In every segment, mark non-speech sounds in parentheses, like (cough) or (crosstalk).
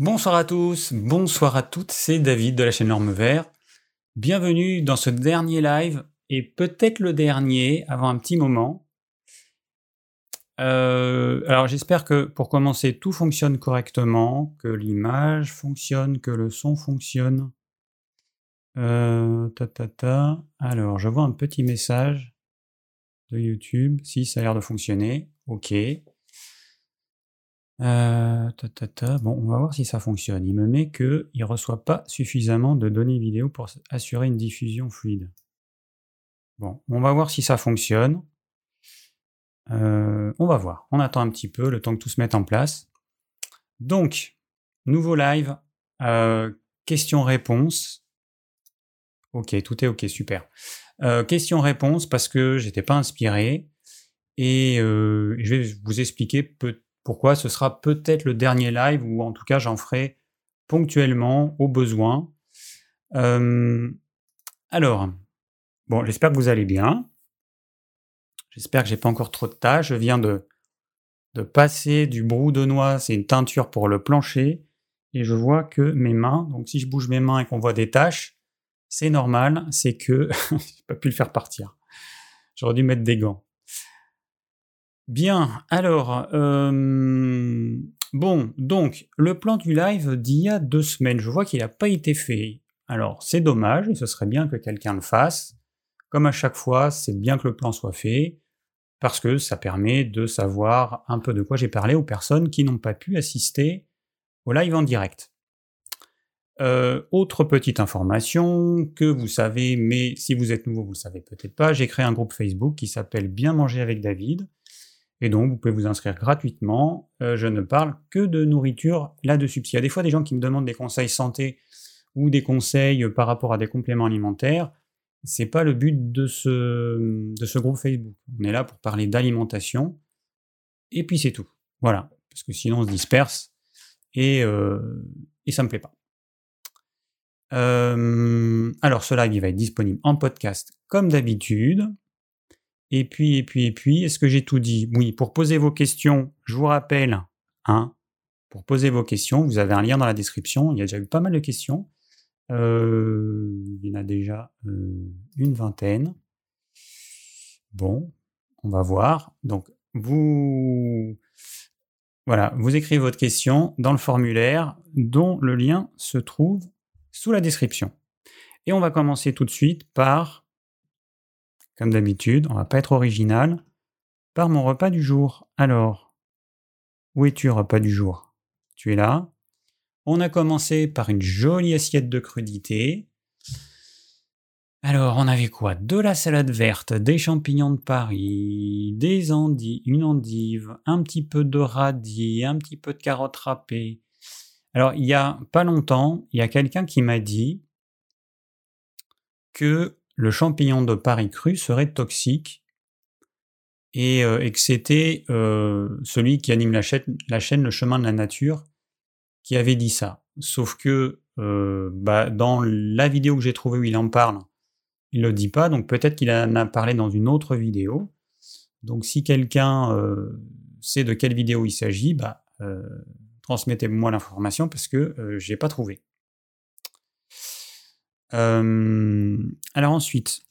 Bonsoir à tous, bonsoir à toutes, c'est David de la chaîne Norme Vert. Bienvenue dans ce dernier live, et peut-être le dernier, avant un petit moment. Euh, alors j'espère que pour commencer, tout fonctionne correctement, que l'image fonctionne, que le son fonctionne. Euh, ta. Alors, je vois un petit message de YouTube. Si, ça a l'air de fonctionner. Ok. Euh, bon, on va voir si ça fonctionne. Il me met qu'il ne reçoit pas suffisamment de données vidéo pour assurer une diffusion fluide. Bon, on va voir si ça fonctionne. Euh, on va voir. On attend un petit peu le temps que tout se mette en place. Donc, nouveau live. Euh, Question-réponse. Ok, tout est ok, super. Question-réponse parce que j'étais pas inspiré et je vais vous expliquer peut pourquoi ce sera peut-être le dernier live, ou en tout cas j'en ferai ponctuellement au besoin. Euh, alors, bon, j'espère que vous allez bien. J'espère que j'ai pas encore trop de tâches. Je viens de, de passer du brou de noix, c'est une teinture pour le plancher, et je vois que mes mains, donc si je bouge mes mains et qu'on voit des taches, c'est normal, c'est que (laughs) j'ai pas pu le faire partir. J'aurais dû mettre des gants. Bien, alors, euh, bon, donc, le plan du live d'il y a deux semaines, je vois qu'il n'a pas été fait. Alors, c'est dommage, et ce serait bien que quelqu'un le fasse. Comme à chaque fois, c'est bien que le plan soit fait, parce que ça permet de savoir un peu de quoi j'ai parlé aux personnes qui n'ont pas pu assister au live en direct. Euh, autre petite information que vous savez, mais si vous êtes nouveau, vous ne le savez peut-être pas, j'ai créé un groupe Facebook qui s'appelle Bien manger avec David. Et donc, vous pouvez vous inscrire gratuitement. Euh, je ne parle que de nourriture là-dessus. Il y a des fois des gens qui me demandent des conseils santé ou des conseils par rapport à des compléments alimentaires. C'est pas le but de ce, groupe Facebook. On est là pour parler d'alimentation. Et puis c'est tout. Voilà. Parce que sinon on se disperse. Et, euh, et ça me plaît pas. Euh, alors ce live il va être disponible en podcast comme d'habitude. Et puis, et puis, et puis, est-ce que j'ai tout dit? Oui, pour poser vos questions, je vous rappelle, hein, pour poser vos questions, vous avez un lien dans la description. Il y a déjà eu pas mal de questions. Euh, il y en a déjà euh, une vingtaine. Bon, on va voir. Donc, vous, voilà, vous écrivez votre question dans le formulaire dont le lien se trouve sous la description. Et on va commencer tout de suite par comme d'habitude, on va pas être original, par mon repas du jour. Alors, où es-tu, repas du jour? Tu es là? On a commencé par une jolie assiette de crudité. Alors, on avait quoi? De la salade verte, des champignons de Paris, des endives, une endive, un petit peu de radis, un petit peu de carottes râpées. Alors, il y a pas longtemps, il y a quelqu'un qui m'a dit que le champignon de Paris cru serait toxique et, euh, que c'était euh, celui qui anime la chaîne, Le chemin de la nature qui avait dit ça. Sauf que euh, bah, dans la vidéo que j'ai trouvée où il en parle, il ne le dit pas, donc peut-être qu'il en a parlé dans une autre vidéo. Donc si quelqu'un sait de quelle vidéo il s'agit, bah, transmettez-moi l'information parce que je n'ai pas trouvé alors ensuite,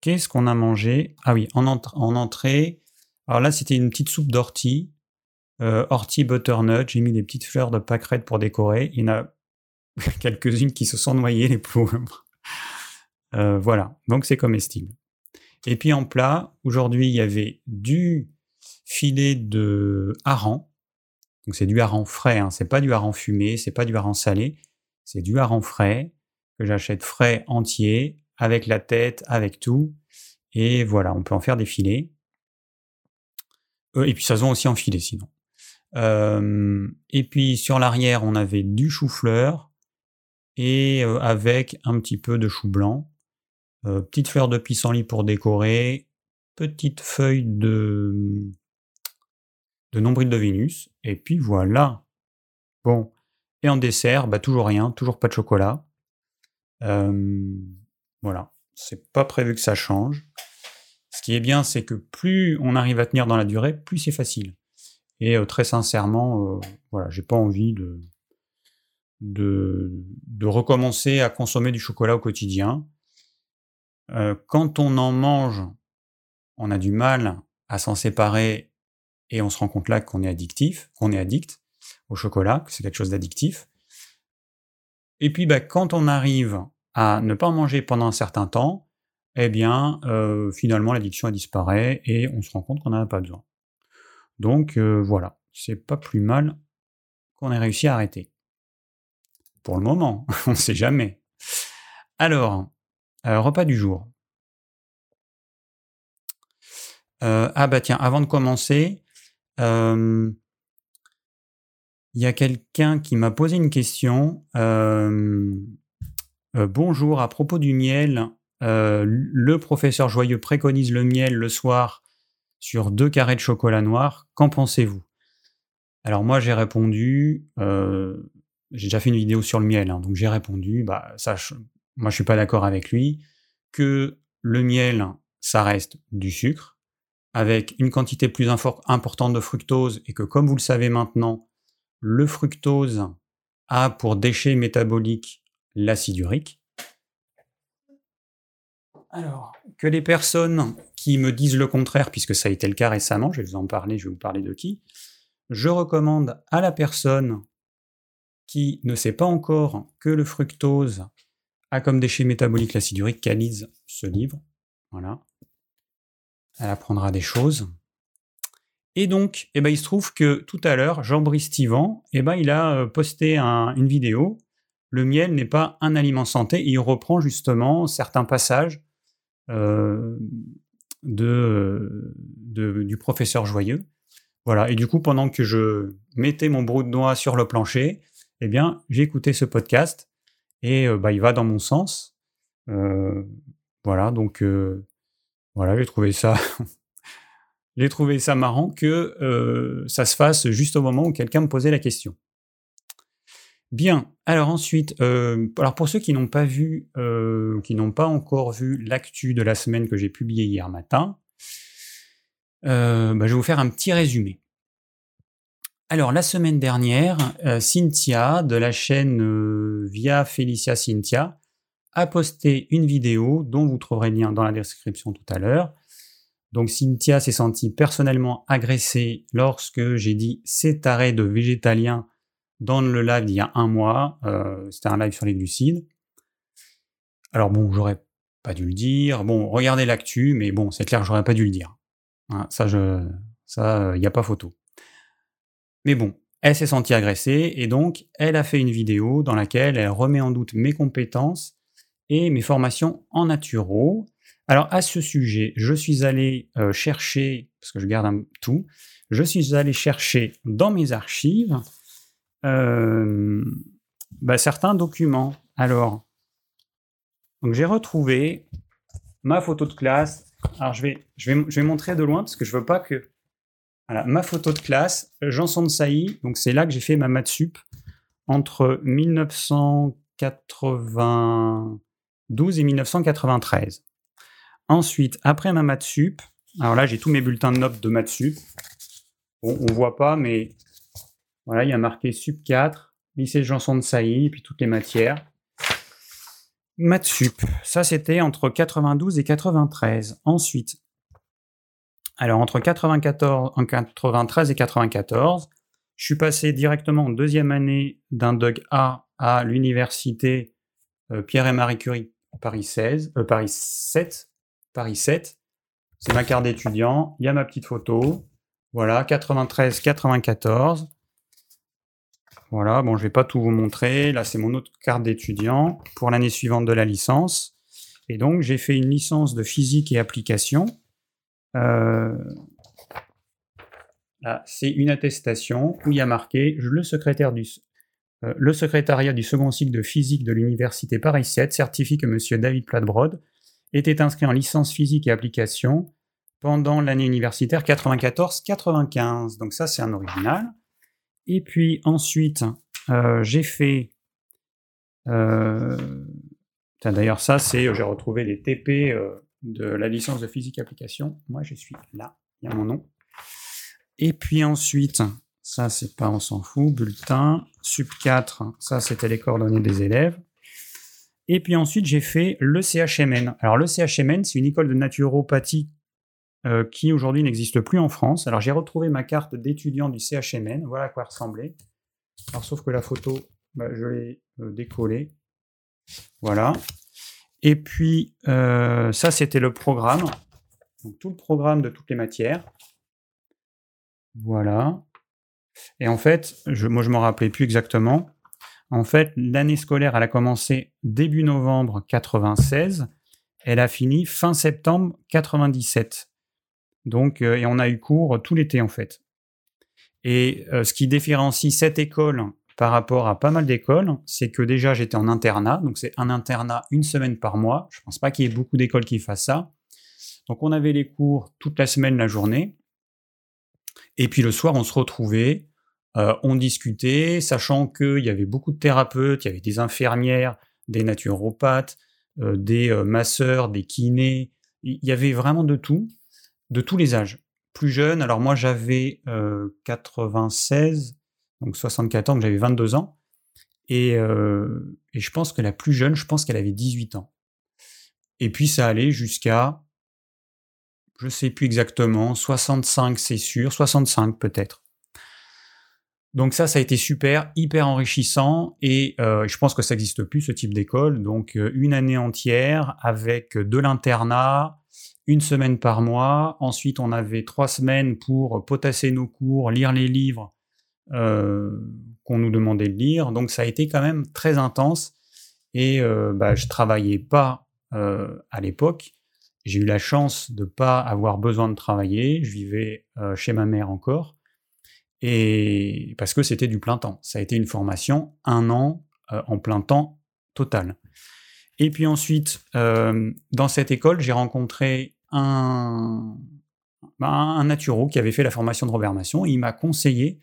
qu'est-ce qu'on a mangé? Ah oui, en, entrée. Alors là, c'était une petite soupe d'ortie, euh, ortie butternut. J'ai mis des petites fleurs de pâquerette pour décorer. Il y en a (laughs) quelques-unes qui se sont noyées, les pauvres. Euh, voilà, donc c'est comestible. Et puis en plat, aujourd'hui, il y avait du filet de hareng. Donc c'est du hareng frais, hein. c'est pas du hareng fumé, c'est pas du hareng salé, c'est du hareng frais que j'achète frais entier, avec la tête, avec tout. Et voilà, on peut en faire des filets. Euh, et puis ça se vend aussi en filet sinon. Euh, et puis sur l'arrière, on avait du chou-fleur et euh, avec un petit peu de chou blanc. petite fleur de pissenlit pour décorer. Petite feuille de, de nombril de Vénus. Et puis voilà. Bon. Et en dessert, bah, toujours rien, toujours pas de chocolat. Euh, voilà, c'est pas prévu que ça change. Ce qui est bien, c'est que plus on arrive à tenir dans la durée, plus c'est facile. Et euh, très sincèrement, euh, voilà, j'ai pas envie de, de, de recommencer à consommer du chocolat au quotidien. Euh, quand on en mange, on a du mal à s'en séparer et on se rend compte là qu'on est addictif, qu'on est addict au chocolat, que c'est quelque chose d'addictif. Et puis, bah, quand on arrive à ne pas manger pendant un certain temps, eh bien, euh, finalement, l'addiction disparaît et on se rend compte qu'on n'en a pas besoin. Donc, euh, voilà, c'est pas plus mal qu'on ait réussi à arrêter. Pour le moment, (laughs) on ne sait jamais. Alors, euh, repas du jour. ah bah tiens, avant de commencer, il y a quelqu'un qui m'a posé une question. bonjour, à propos du miel, le professeur Joyeux préconise le miel le soir sur deux carrés de chocolat noir. Qu'en pensez-vous? Alors moi j'ai répondu, j'ai déjà fait une vidéo sur le miel, hein, donc j'ai répondu, bah ça, moi je suis pas d'accord avec lui, que le miel, ça reste du sucre, avec une quantité plus importante de fructose, et que comme vous le savez maintenant, le fructose a pour déchet métabolique l'acide urique. Alors, que les personnes qui me disent le contraire, puisque ça a été le cas récemment, je vais vous en parler, je vais vous parler de qui, je recommande à la personne qui ne sait pas encore que le fructose a comme déchet métabolique l'acide urique qu'elle lise ce livre. Voilà. Elle apprendra des choses. Et donc, eh ben, il se trouve que tout à l'heure, Jean-Brice Tivan, eh ben, il a euh, posté une vidéo. Le miel n'est pas un aliment santé. Il reprend justement certains passages euh, de, du professeur Joyeux. Voilà. Et du coup, pendant que je mettais mon brou de noix sur le plancher, eh bien, j'ai écouté ce podcast et euh, bah, il va dans mon sens. voilà. Donc, voilà, j'ai trouvé ça. (laughs) j'ai trouvé ça marrant que euh, ça se fasse juste au moment où quelqu'un me posait la question. Bien, alors ensuite, euh, alors pour ceux qui n'ont pas vu, euh, qui n'ont pas encore vu l'actu de la semaine que j'ai publié hier matin, bah, je vais vous faire un petit résumé. Alors la semaine dernière, Cynthia de la chaîne Via Felicia Cynthia a posté une vidéo dont vous trouverez le lien dans la description tout à l'heure. Donc Cynthia s'est sentie personnellement agressée lorsque j'ai dit cet arrêt de végétalien dans le live d'il y a un mois. Euh, c'était un live sur les glucides. Alors bon, j'aurais pas dû le dire. Bon, regardez l'actu, mais bon, c'est clair, j'aurais pas dû le dire. Hein, ça, je, ça, il n'y a pas photo. Mais bon, elle s'est sentie agressée et donc elle a fait une vidéo dans laquelle elle remet en doute mes compétences et mes formations en naturo. Alors à ce sujet, je suis allé euh, chercher, parce que je garde un, tout, je suis allé chercher dans mes archives euh, bah, certains documents. Alors, j'ai retrouvé ma photo de classe. Alors je vais, je vais, je vais montrer de loin parce que je veux pas que. Voilà, ma photo de classe, de Sailly. Donc c'est là que j'ai fait ma maths sup entre 1980. 12 et 1993. Ensuite, après ma maths sup, alors là j'ai tous mes bulletins de notes de maths sup. Bon, on voit pas, mais voilà, il y a marqué sup 4, lycée Janson de Sailly, et puis toutes les matières. Maths sup, ça c'était entre 92 et 93. Ensuite, alors entre 94, 93 et 94, je suis passé directement en deuxième année d'un DUG A à l'université euh, Pierre et Marie Curie Paris 16, euh, Paris 7, Paris 7. C'est ma carte d'étudiant. Il y a ma petite photo. Voilà, 93, 94. Voilà, bon, je vais pas tout vous montrer. Là, c'est mon autre carte d'étudiant pour l'année suivante de la licence. Et donc, j'ai fait une licence de physique et application. Euh, là, c'est une attestation où il y a marqué le euh, secrétariat du second cycle de physique de l'Université Paris 7 certifie que M. David Platbrod était inscrit en licence physique et application pendant l'année universitaire 94-95. Donc ça, c'est un original. Et puis ensuite, euh, j'ai fait... Euh, d'ailleurs, ça, c'est... J'ai retrouvé les TP de la licence de physique application. Moi, je suis là. Il y a mon nom. Et puis ensuite, Ça, c'est pas, on s'en fout. Bulletin. Sub 4, ça, c'était les coordonnées des élèves. Et puis ensuite, j'ai fait le CHMN. Alors, le CHMN, c'est une école de naturopathie euh, qui aujourd'hui n'existe plus en France. Alors, j'ai retrouvé ma carte d'étudiant du CHMN. Voilà à quoi ressemblait. Alors, sauf que la photo, bah, je l'ai euh, décollée. Voilà. Et puis, euh, ça, c'était le programme. Donc, tout le programme de toutes les matières. Voilà. Et en fait, moi, je ne me rappelais plus exactement. En fait, l'année scolaire, elle a commencé début novembre 96. Elle a fini fin septembre 97. Donc, euh, et on a eu cours tout l'été, en fait. Et euh, ce qui différencie cette école par rapport à pas mal d'écoles, c'est que déjà j'étais en internat, donc c'est un internat une semaine par mois. Je ne pense pas qu'il y ait beaucoup d'écoles qui fassent ça. Donc on avait les cours toute la semaine, la journée. Et puis le soir, on se retrouvait, euh, on discutait, sachant qu'il y avait beaucoup de thérapeutes, il y avait des infirmières, des naturopathes, euh, des euh, masseurs, des kinés. Il y avait vraiment de tout, de tous les âges. Plus jeunes, alors moi j'avais 96, donc 64 ans, donc j'avais 22 ans. Et, et, je pense que la plus jeune, je pense qu'elle avait 18 ans. Et puis ça allait jusqu'à, je ne sais plus exactement, 65 c'est sûr, 65 peut-être. Donc ça, ça a été super, hyper enrichissant et je pense que ça n'existe plus ce type d'école. Donc une année entière avec de l'internat, une semaine par mois. Ensuite, on avait trois semaines pour potasser nos cours, lire les livres euh, qu'on nous demandait de lire. Donc ça a été quand même très intense. Et euh, bah, je travaillais pas euh, à l'époque. J'ai eu la chance de pas avoir besoin de travailler. Je vivais euh, chez ma mère encore. Et parce que c'était du plein temps. Ça a été une formation, un an en plein temps total. Et puis ensuite, dans cette école, j'ai rencontré un, bah, un naturo qui avait fait la formation de Robert Masson. il m'a conseillé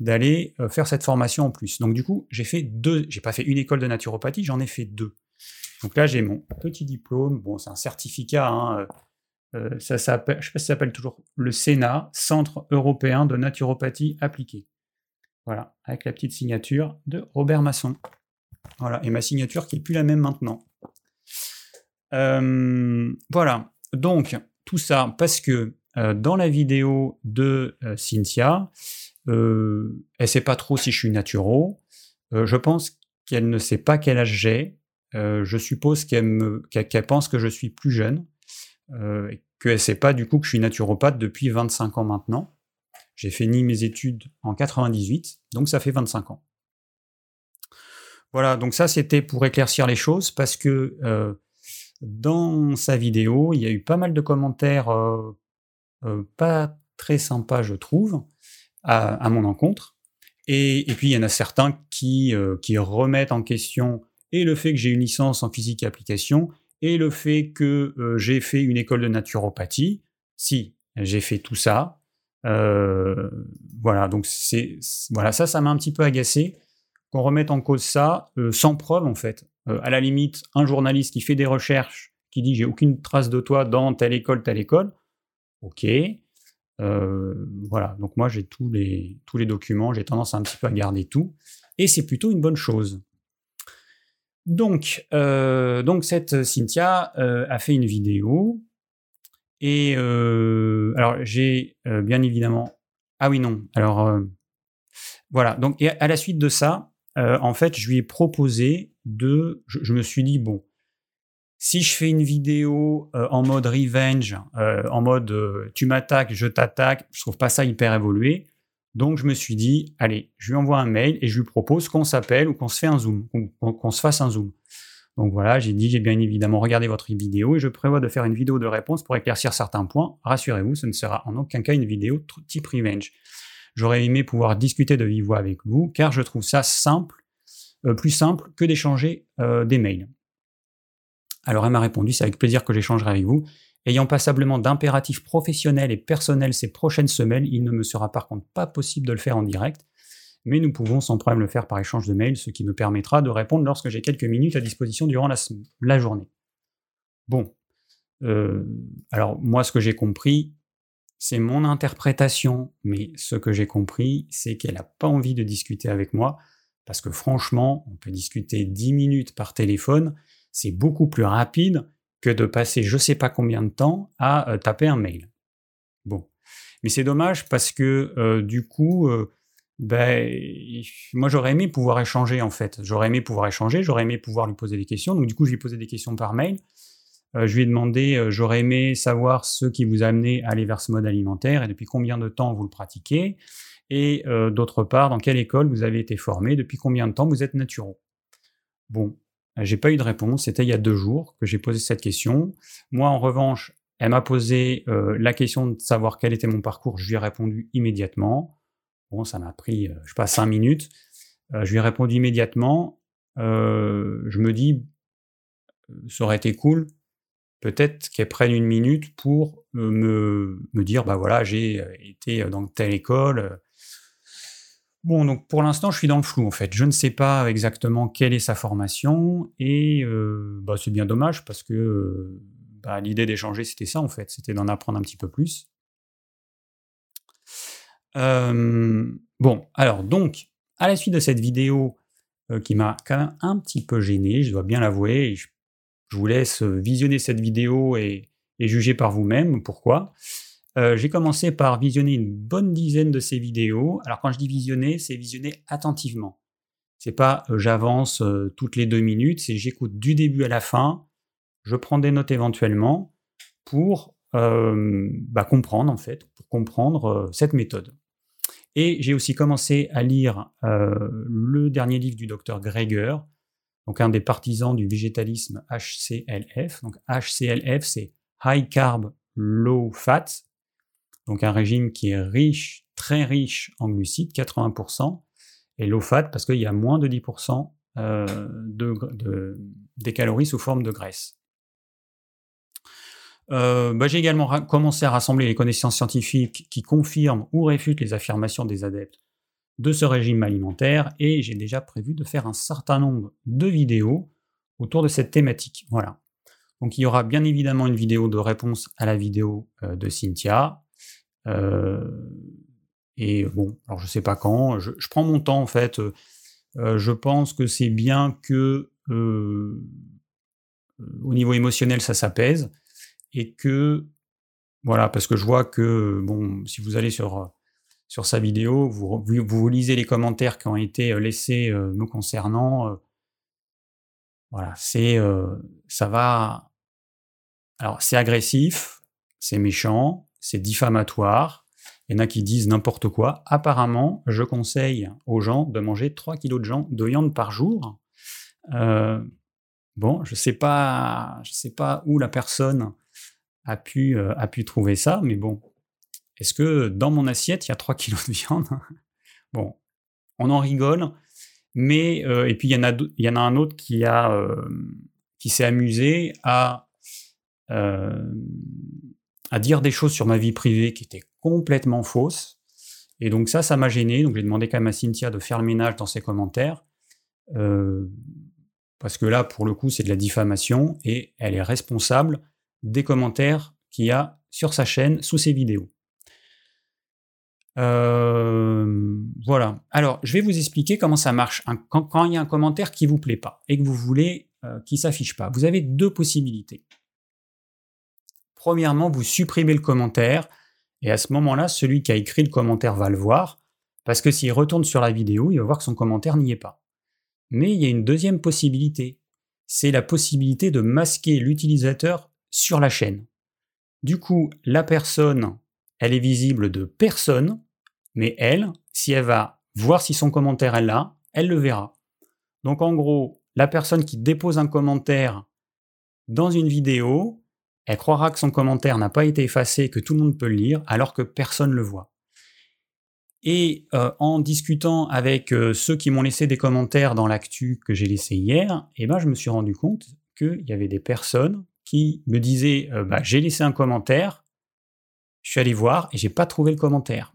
d'aller euh, faire cette formation en plus. Donc du coup, j'ai fait deux, j'ai pas fait une école de naturopathie, j'en ai fait deux. Donc là, j'ai mon petit diplôme, bon, c'est un certificat, hein, euh, euh, ça je sais pas si ça s'appelle toujours le Sénat, Centre européen de naturopathie appliquée. Voilà, avec la petite signature de Robert Masson. Voilà, et ma signature qui est plus la même maintenant. voilà, donc tout ça parce que dans la vidéo de Cynthia, euh, elle sait pas trop si je suis naturo. Euh, je pense qu'elle ne sait pas quel âge j'ai. Euh, je suppose qu'elle pense que je suis plus jeune, euh, qu'elle ne sait pas du coup que je suis naturopathe depuis 25 ans maintenant. J'ai fini mes études en 98, donc ça fait 25 ans. Voilà, donc ça c'était pour éclaircir les choses parce que euh, dans sa vidéo, il y a eu pas mal de commentaires pas très sympas, je trouve à, mon encontre. Et, puis il y en a certains qui, euh, qui remettent en question et le fait que j'ai une licence en physique et application et le fait que euh, j'ai fait une école de naturopathie. Si, j'ai fait tout ça. Euh, voilà, donc c'est voilà ça, ça m'a un petit peu agacé qu'on remette en cause ça sans preuve en fait. à la limite, un journaliste qui fait des recherches, qui dit j'ai aucune trace de toi dans telle école, telle école, ok. Euh, voilà, donc moi j'ai tous les, tous les documents, j'ai tendance un petit peu à garder tout, et c'est plutôt une bonne chose. Donc, euh, donc cette Cynthia euh, a fait une vidéo, et alors j'ai bien évidemment... Ah oui, non, alors voilà, donc à la suite de ça, en fait, je lui ai proposé de... je me suis dit, bon, si je fais une vidéo euh, en mode revenge, euh, en mode euh, tu m'attaques, je t'attaque, je trouve pas ça hyper évolué. Donc je me suis dit, allez, je lui envoie un mail et je lui propose qu'on s'appelle ou qu'on se fait un zoom, qu'on se fasse un zoom. Donc voilà, j'ai dit, j'ai bien évidemment regardé votre vidéo et je prévois de faire une vidéo de réponse pour éclaircir certains points. Rassurez-vous, ce ne sera en aucun cas une vidéo type revenge. J'aurais aimé pouvoir discuter de vive voix avec vous car je trouve ça simple, plus simple que d'échanger des mails. Alors elle m'a répondu, c'est avec plaisir que j'échangerai avec vous. Ayant passablement d'impératifs professionnels et personnels ces prochaines semaines, il ne me sera par contre pas possible de le faire en direct, mais nous pouvons sans problème le faire par échange de mails, ce qui me permettra de répondre lorsque j'ai quelques minutes à disposition durant la, journée. Bon. Euh, alors moi, ce que j'ai compris, c'est mon interprétation, mais ce que j'ai compris, c'est qu'elle n'a pas envie de discuter avec moi, parce que franchement, on peut discuter 10 minutes par téléphone, c'est beaucoup plus rapide que de passer je sais pas combien de temps à euh, taper un mail. Bon. Mais c'est dommage parce que euh, du coup, euh, ben, moi j'aurais aimé pouvoir échanger en fait. J'aurais aimé pouvoir échanger, j'aurais aimé pouvoir lui poser des questions. Donc du coup, je lui ai posé des questions par mail. je lui ai demandé, j'aurais aimé savoir ce qui vous a amené à aller vers ce mode alimentaire et depuis combien de temps vous le pratiquez. Et d'autre part, dans quelle école vous avez été formé, depuis combien de temps vous êtes naturo. Bon, j'ai pas eu de réponse. C'était il y a deux jours que j'ai posé cette question. Moi, en revanche, elle m'a posé euh, la question de savoir quel était mon parcours. Je lui ai répondu immédiatement. Bon, ça m'a pris, euh, je sais pas, cinq minutes. Euh, je lui ai répondu immédiatement. je me dis, ça aurait été cool, peut-être qu'elle prenne une minute pour me, me dire, bah voilà, j'ai été dans telle école, Bon, donc pour l'instant, je suis dans le flou en fait. Je ne sais pas exactement quelle est sa formation et euh, bah, c'est bien dommage parce que euh, bah, l'idée d'échanger, c'était ça en fait, c'était d'en apprendre un petit peu plus. Euh, bon, alors donc, à la suite de cette vidéo qui m'a quand même un petit peu gêné, je dois bien l'avouer, je, vous laisse visionner cette vidéo et juger par vous-même pourquoi. Euh, j'ai commencé par visionner une bonne dizaine de ces vidéos. Alors quand je dis visionner, c'est visionner attentivement. C'est pas euh, j'avance euh, toutes les deux minutes, c'est j'écoute du début à la fin, je prends des notes éventuellement pour bah, comprendre en fait, pour comprendre cette méthode. Et j'ai aussi commencé à lire le dernier livre du docteur Greger, donc un des partisans du végétalisme HCLF. Donc HCLF, c'est High Carb Low Fat donc un régime qui est riche, très riche en glucides, 80%, et low fat parce qu'il y a moins de 10% euh, de, des calories sous forme de graisse. Euh, bah, j'ai également commencé à rassembler les connaissances scientifiques qui confirment ou réfutent les affirmations des adeptes de ce régime alimentaire et j'ai déjà prévu de faire un certain nombre de vidéos autour de cette thématique. Voilà. Donc il y aura bien évidemment une vidéo de réponse à la vidéo euh, de Cynthia, et bon, alors je sais pas quand, je, prends mon temps en fait. Euh, je pense que c'est bien que euh, au niveau émotionnel ça s'apaise et que voilà, parce que je vois que bon, si vous allez sur sur sa vidéo, vous, vous, lisez les commentaires qui ont été laissés me concernant. voilà, c'est ça va. Alors c'est agressif, c'est méchant, c'est diffamatoire. Il y en a qui disent n'importe quoi. Apparemment, je conseille aux gens de manger 3 kg de, de viande par jour. Euh, bon, je ne sais, pas, sais pas où la personne a pu, euh, a pu trouver ça, mais bon. Est-ce que dans mon assiette, il y a 3 (laughs) kg de viande? Bon, on en rigole. Mais, euh, et puis il y, en a, y en a un autre qui, a, qui s'est amusé à à dire des choses sur ma vie privée qui étaient complètement fausses. Et donc ça, ça m'a gêné. Donc j'ai demandé quand même à Cynthia de faire le ménage dans ses commentaires. Euh, parce que là, pour le coup, c'est de la diffamation et elle est responsable des commentaires qu'il y a sur sa chaîne sous ses vidéos. Euh, voilà. Alors, je vais vous expliquer comment ça marche quand, il y a un commentaire qui vous plaît pas et que vous voulez euh, qu'il s'affiche pas. Vous avez deux possibilités. Premièrement, vous supprimez le commentaire, et à ce moment-là, celui qui a écrit le commentaire va le voir, parce que s'il retourne sur la vidéo, il va voir que son commentaire n'y est pas. Mais il y a une deuxième possibilité, c'est la possibilité de masquer l'utilisateur sur la chaîne. Du coup, la personne, elle est visible de personne, mais elle, si elle va voir si son commentaire est là, elle le verra. Donc en gros, la personne qui dépose un commentaire dans une vidéo, elle croira que son commentaire n'a pas été effacé, que tout le monde peut le lire, alors que personne ne le voit. Et euh, en discutant avec euh, ceux qui m'ont laissé des commentaires dans l'actu que j'ai laissé hier, eh ben, je me suis rendu compte qu'il y avait des personnes qui me disaient euh, bah, j'ai laissé un commentaire, je suis allé voir et j'ai pas trouvé le commentaire.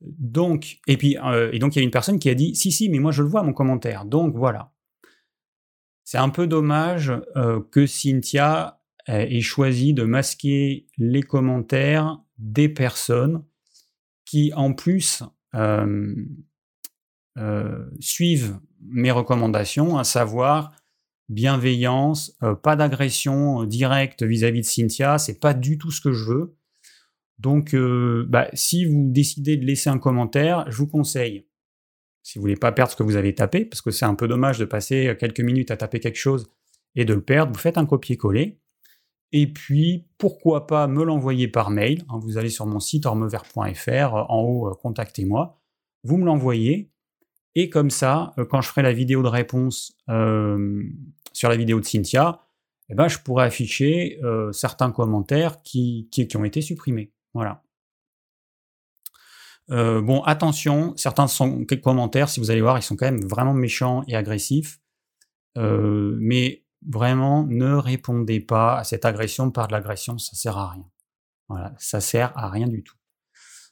Donc, et puis, et donc il y a une personne qui a dit si si, mais moi je le vois mon commentaire. Donc voilà. C'est un peu dommage que Cynthia ait choisi de masquer les commentaires des personnes qui, en plus, suivent mes recommandations, à savoir bienveillance, pas d'agression directe vis-à-vis de Cynthia, c'est pas du tout ce que je veux. Donc, bah, si vous décidez de laisser un commentaire, je vous conseille si vous voulez pas perdre ce que vous avez tapé, parce que c'est un peu dommage de passer quelques minutes à taper quelque chose et de le perdre, vous faites un copier-coller. Et puis, pourquoi pas me l'envoyer par mail. Hein, vous allez sur mon site ormevert.fr, en haut, euh, contactez-moi. Vous me l'envoyez. Et comme ça, euh, quand je ferai la vidéo de réponse euh, sur la vidéo de Cynthia, eh ben, je pourrai afficher certains commentaires qui, ont été supprimés. Voilà. Euh, bon, attention, certains sont commentaires, si vous allez voir, ils sont quand même vraiment méchants et agressifs. Euh, mais vraiment, ne répondez pas à cette agression par de l'agression, ça sert à rien. Voilà, ça sert à rien du tout.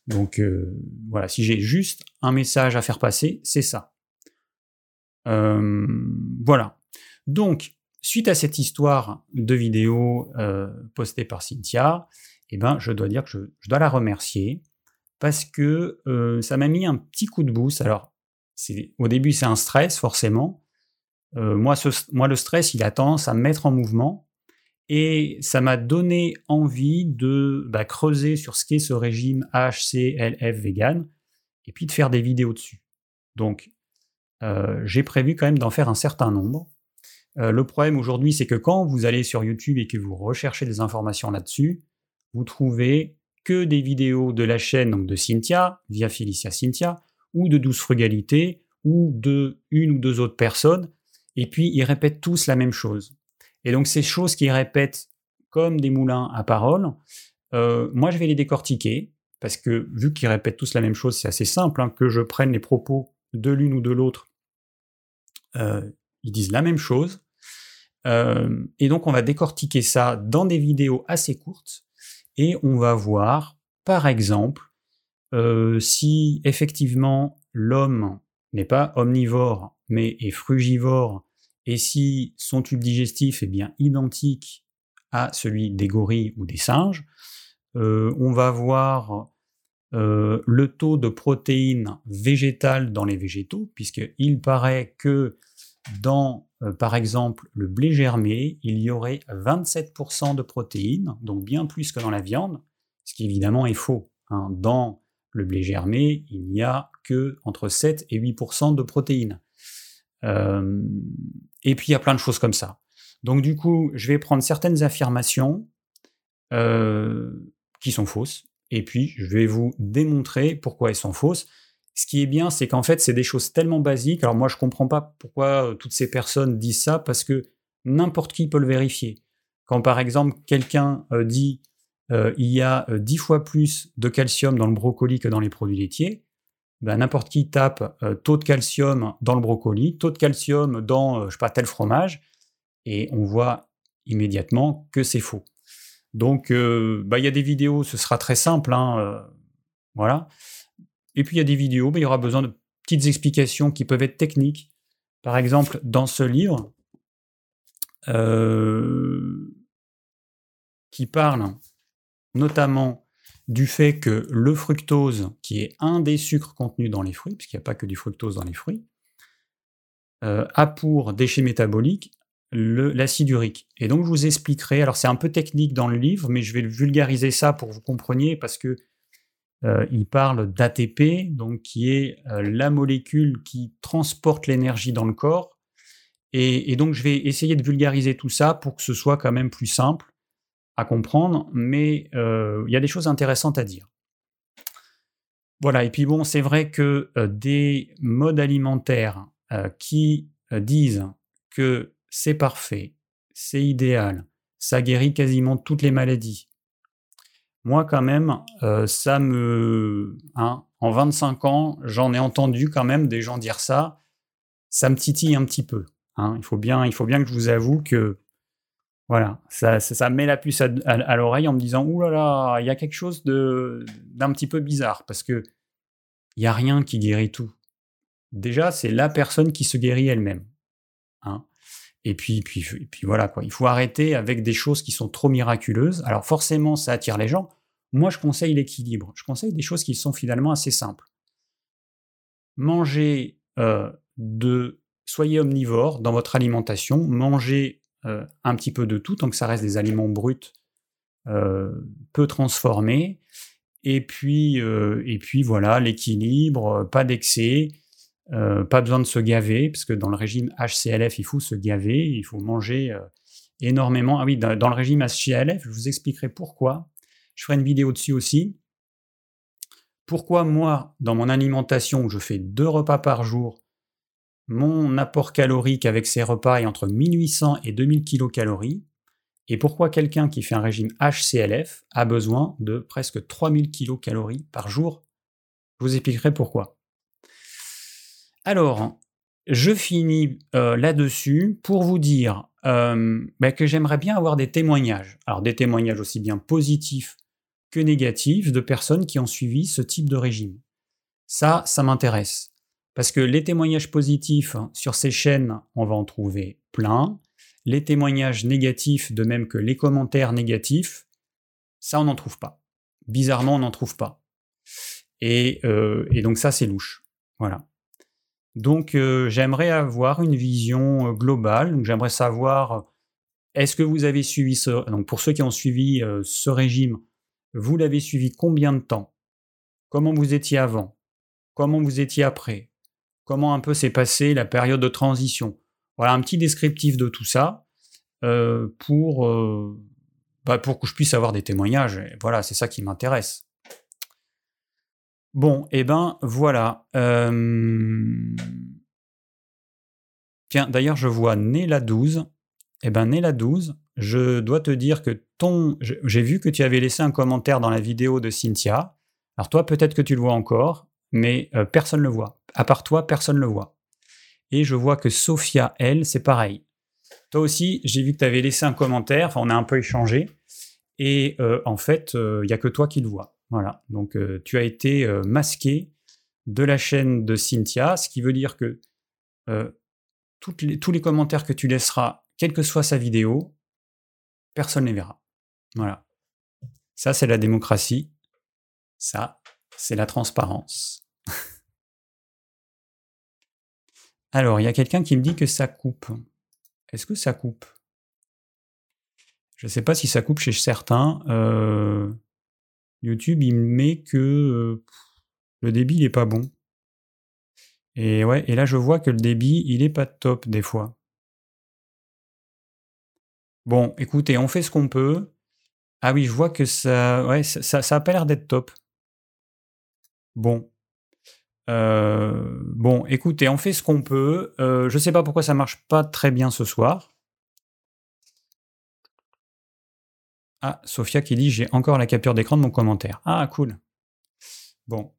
Donc euh, voilà, si j'ai juste un message à faire passer, c'est ça. voilà. Donc, suite à cette histoire de vidéo postée par Cynthia, eh ben, je dois dire que je, je dois la remercier parce que ça m'a mis un petit coup de boost. Alors, au début, c'est un stress, forcément. Moi, moi, le stress, il a tendance à me mettre en mouvement. Et ça m'a donné envie de bah, creuser sur ce qu'est ce régime HCLF vegan et puis de faire des vidéos dessus. Donc, j'ai prévu quand même d'en faire un certain nombre. le problème aujourd'hui, c'est que quand vous allez sur YouTube et que vous recherchez des informations là-dessus, vous trouvez que des vidéos de la chaîne de Cynthia, via Felicia Cynthia, ou de Douce Frugalité, ou de une ou deux autres personnes, et puis ils répètent tous la même chose. Et donc ces choses qu'ils répètent comme des moulins à parole, euh, moi je vais les décortiquer, parce que vu qu'ils répètent tous la même chose, c'est assez simple, hein, que je prenne les propos de l'une ou de l'autre, euh, ils disent la même chose. Euh, et donc on va décortiquer ça dans des vidéos assez courtes, et on va voir, par exemple, si effectivement l'homme n'est pas omnivore, mais est frugivore, et si son tube digestif est bien identique à celui des gorilles ou des singes, euh, on va voir euh, le taux de protéines végétales dans les végétaux, puisqu'il paraît que dans euh, par exemple, le blé germé, il y aurait 27% de protéines, donc bien plus que dans la viande, ce qui évidemment est faux. Hein. Dans le blé germé, il n'y a que entre 7 et 8% de protéines. Et puis il y a plein de choses comme ça. Donc du coup, je vais prendre certaines affirmations euh, qui sont fausses, et puis je vais vous démontrer pourquoi elles sont fausses. Ce qui est bien, c'est qu'en fait, c'est des choses tellement basiques. Alors moi, je comprends pas pourquoi euh, toutes ces personnes disent ça, parce que n'importe qui peut le vérifier. Quand par exemple, quelqu'un euh, dit il y a dix fois plus de calcium dans le brocoli que dans les produits laitiers, ben, n'importe qui tape taux de calcium dans le brocoli, taux de calcium dans, je sais pas, tel fromage, et on voit immédiatement que c'est faux. Donc, bah, il y a des vidéos, ce sera très simple, hein, voilà. Et puis il y a des vidéos, mais il y aura besoin de petites explications qui peuvent être techniques. Par exemple, dans ce livre, euh, qui parle notamment du fait que le fructose, qui est un des sucres contenus dans les fruits, puisqu'il n'y a pas que du fructose dans les fruits, euh, a pour déchet métabolique l'acide urique. Et donc je vous expliquerai, alors c'est un peu technique dans le livre, mais je vais vulgariser ça pour que vous compreniez, parce que euh, il parle d'ATP, qui est euh, la molécule qui transporte l'énergie dans le corps. Et, donc je vais essayer de vulgariser tout ça pour que ce soit quand même plus simple comprendre, mais euh, il y a des choses intéressantes à dire. Voilà, et puis bon, c'est vrai que des modes alimentaires qui disent que c'est parfait, c'est idéal, ça guérit quasiment toutes les maladies, moi, quand même, euh, ça me. Hein, en 25 ans, j'en ai entendu quand même des gens dire ça. Ça me titille un petit peu. Hein. Il, faut bien, il faut bien que je vous avoue que. Voilà, ça, ça, met la puce à, l'oreille en me disant Ouh là là, il y a quelque chose d'un petit peu bizarre. Parce que il n'y a rien qui guérit tout. Déjà, c'est la personne qui se guérit elle-même. Hein. Et puis, puis, puis voilà, quoi. il faut arrêter avec des choses qui sont trop miraculeuses. Alors forcément, ça attire les gens. Moi, je conseille l'équilibre. Je conseille des choses qui sont finalement assez simples. Mangez euh, de. Soyez omnivore dans votre alimentation. Mangez euh, un petit peu de tout, tant que ça reste des aliments bruts, euh, peu transformés. Et puis, et puis voilà, l'équilibre, pas d'excès. pas besoin de se gaver, parce que dans le régime HCLF, il faut se gaver, il faut manger énormément. Ah oui, dans, le régime HCLF, je vous expliquerai pourquoi. Je ferai une vidéo dessus aussi. Pourquoi moi, dans mon alimentation, je fais deux repas par jour, mon apport calorique avec ces repas est entre 1800 et 2000 kcal, et pourquoi quelqu'un qui fait un régime HCLF a besoin de presque 3000 kcal par jour? Je vous expliquerai pourquoi. Alors, je finis euh, là-dessus pour vous dire euh, bah, que j'aimerais bien avoir des témoignages. Alors des témoignages aussi bien positifs que négatifs de personnes qui ont suivi ce type de régime. Ça, ça m'intéresse. Parce que les témoignages positifs hein, sur ces chaînes, on va en trouver plein. Les témoignages négatifs, de même que les commentaires négatifs, ça, on n'en trouve pas. Bizarrement, on n'en trouve pas. Et, euh, donc ça, c'est louche. Voilà. Donc euh, j'aimerais avoir une vision euh, globale. Donc j'aimerais savoir est-ce que vous avez suivi ce donc pour ceux qui ont suivi ce régime, vous l'avez suivi combien de temps? Comment vous étiez avant? Comment vous étiez après? Comment un peu s'est passée la période de transition Voilà un petit descriptif de tout ça pour bah, pour que je puisse avoir des témoignages. voilà, c'est ça qui m'intéresse. Bon, et eh ben voilà. Tiens, d'ailleurs, je vois Nela 12. Eh ben Nela 12, je dois te dire que ton. J'ai vu que tu avais laissé un commentaire dans la vidéo de Cynthia. Alors toi, peut-être que tu le vois encore, mais euh, personne ne le voit. À part toi, personne ne le voit. Et je vois que Sophia, elle, c'est pareil. Toi aussi, j'ai vu que tu avais laissé un commentaire, enfin on a un peu échangé, et euh, en fait, euh, il n'y a que toi qui le vois. Voilà, donc euh, tu as été euh, masqué de la chaîne de Cynthia, ce qui veut dire que euh, tous les commentaires que tu laisseras, quelle que soit sa vidéo, personne ne les verra. Voilà. Ça, c'est la démocratie. Ça, c'est la transparence. Alors, il y a quelqu'un qui me dit que ça coupe. Est-ce que ça coupe? Je ne sais pas si ça coupe chez certains. Euh, YouTube, il met que euh, le débit, il est pas bon. Et là, je vois que le débit, il est pas top des fois. Bon, écoutez, on fait ce qu'on peut. Ah oui, je vois que ça, ouais, ça, ça pas l'air d'être top. Bon. Euh, bon, écoutez, on fait ce qu'on peut. Euh, je sais pas pourquoi ça marche pas très bien ce soir. Ah, Sophia qui dit j'ai encore la capture d'écran de mon commentaire. Ah, cool. Bon.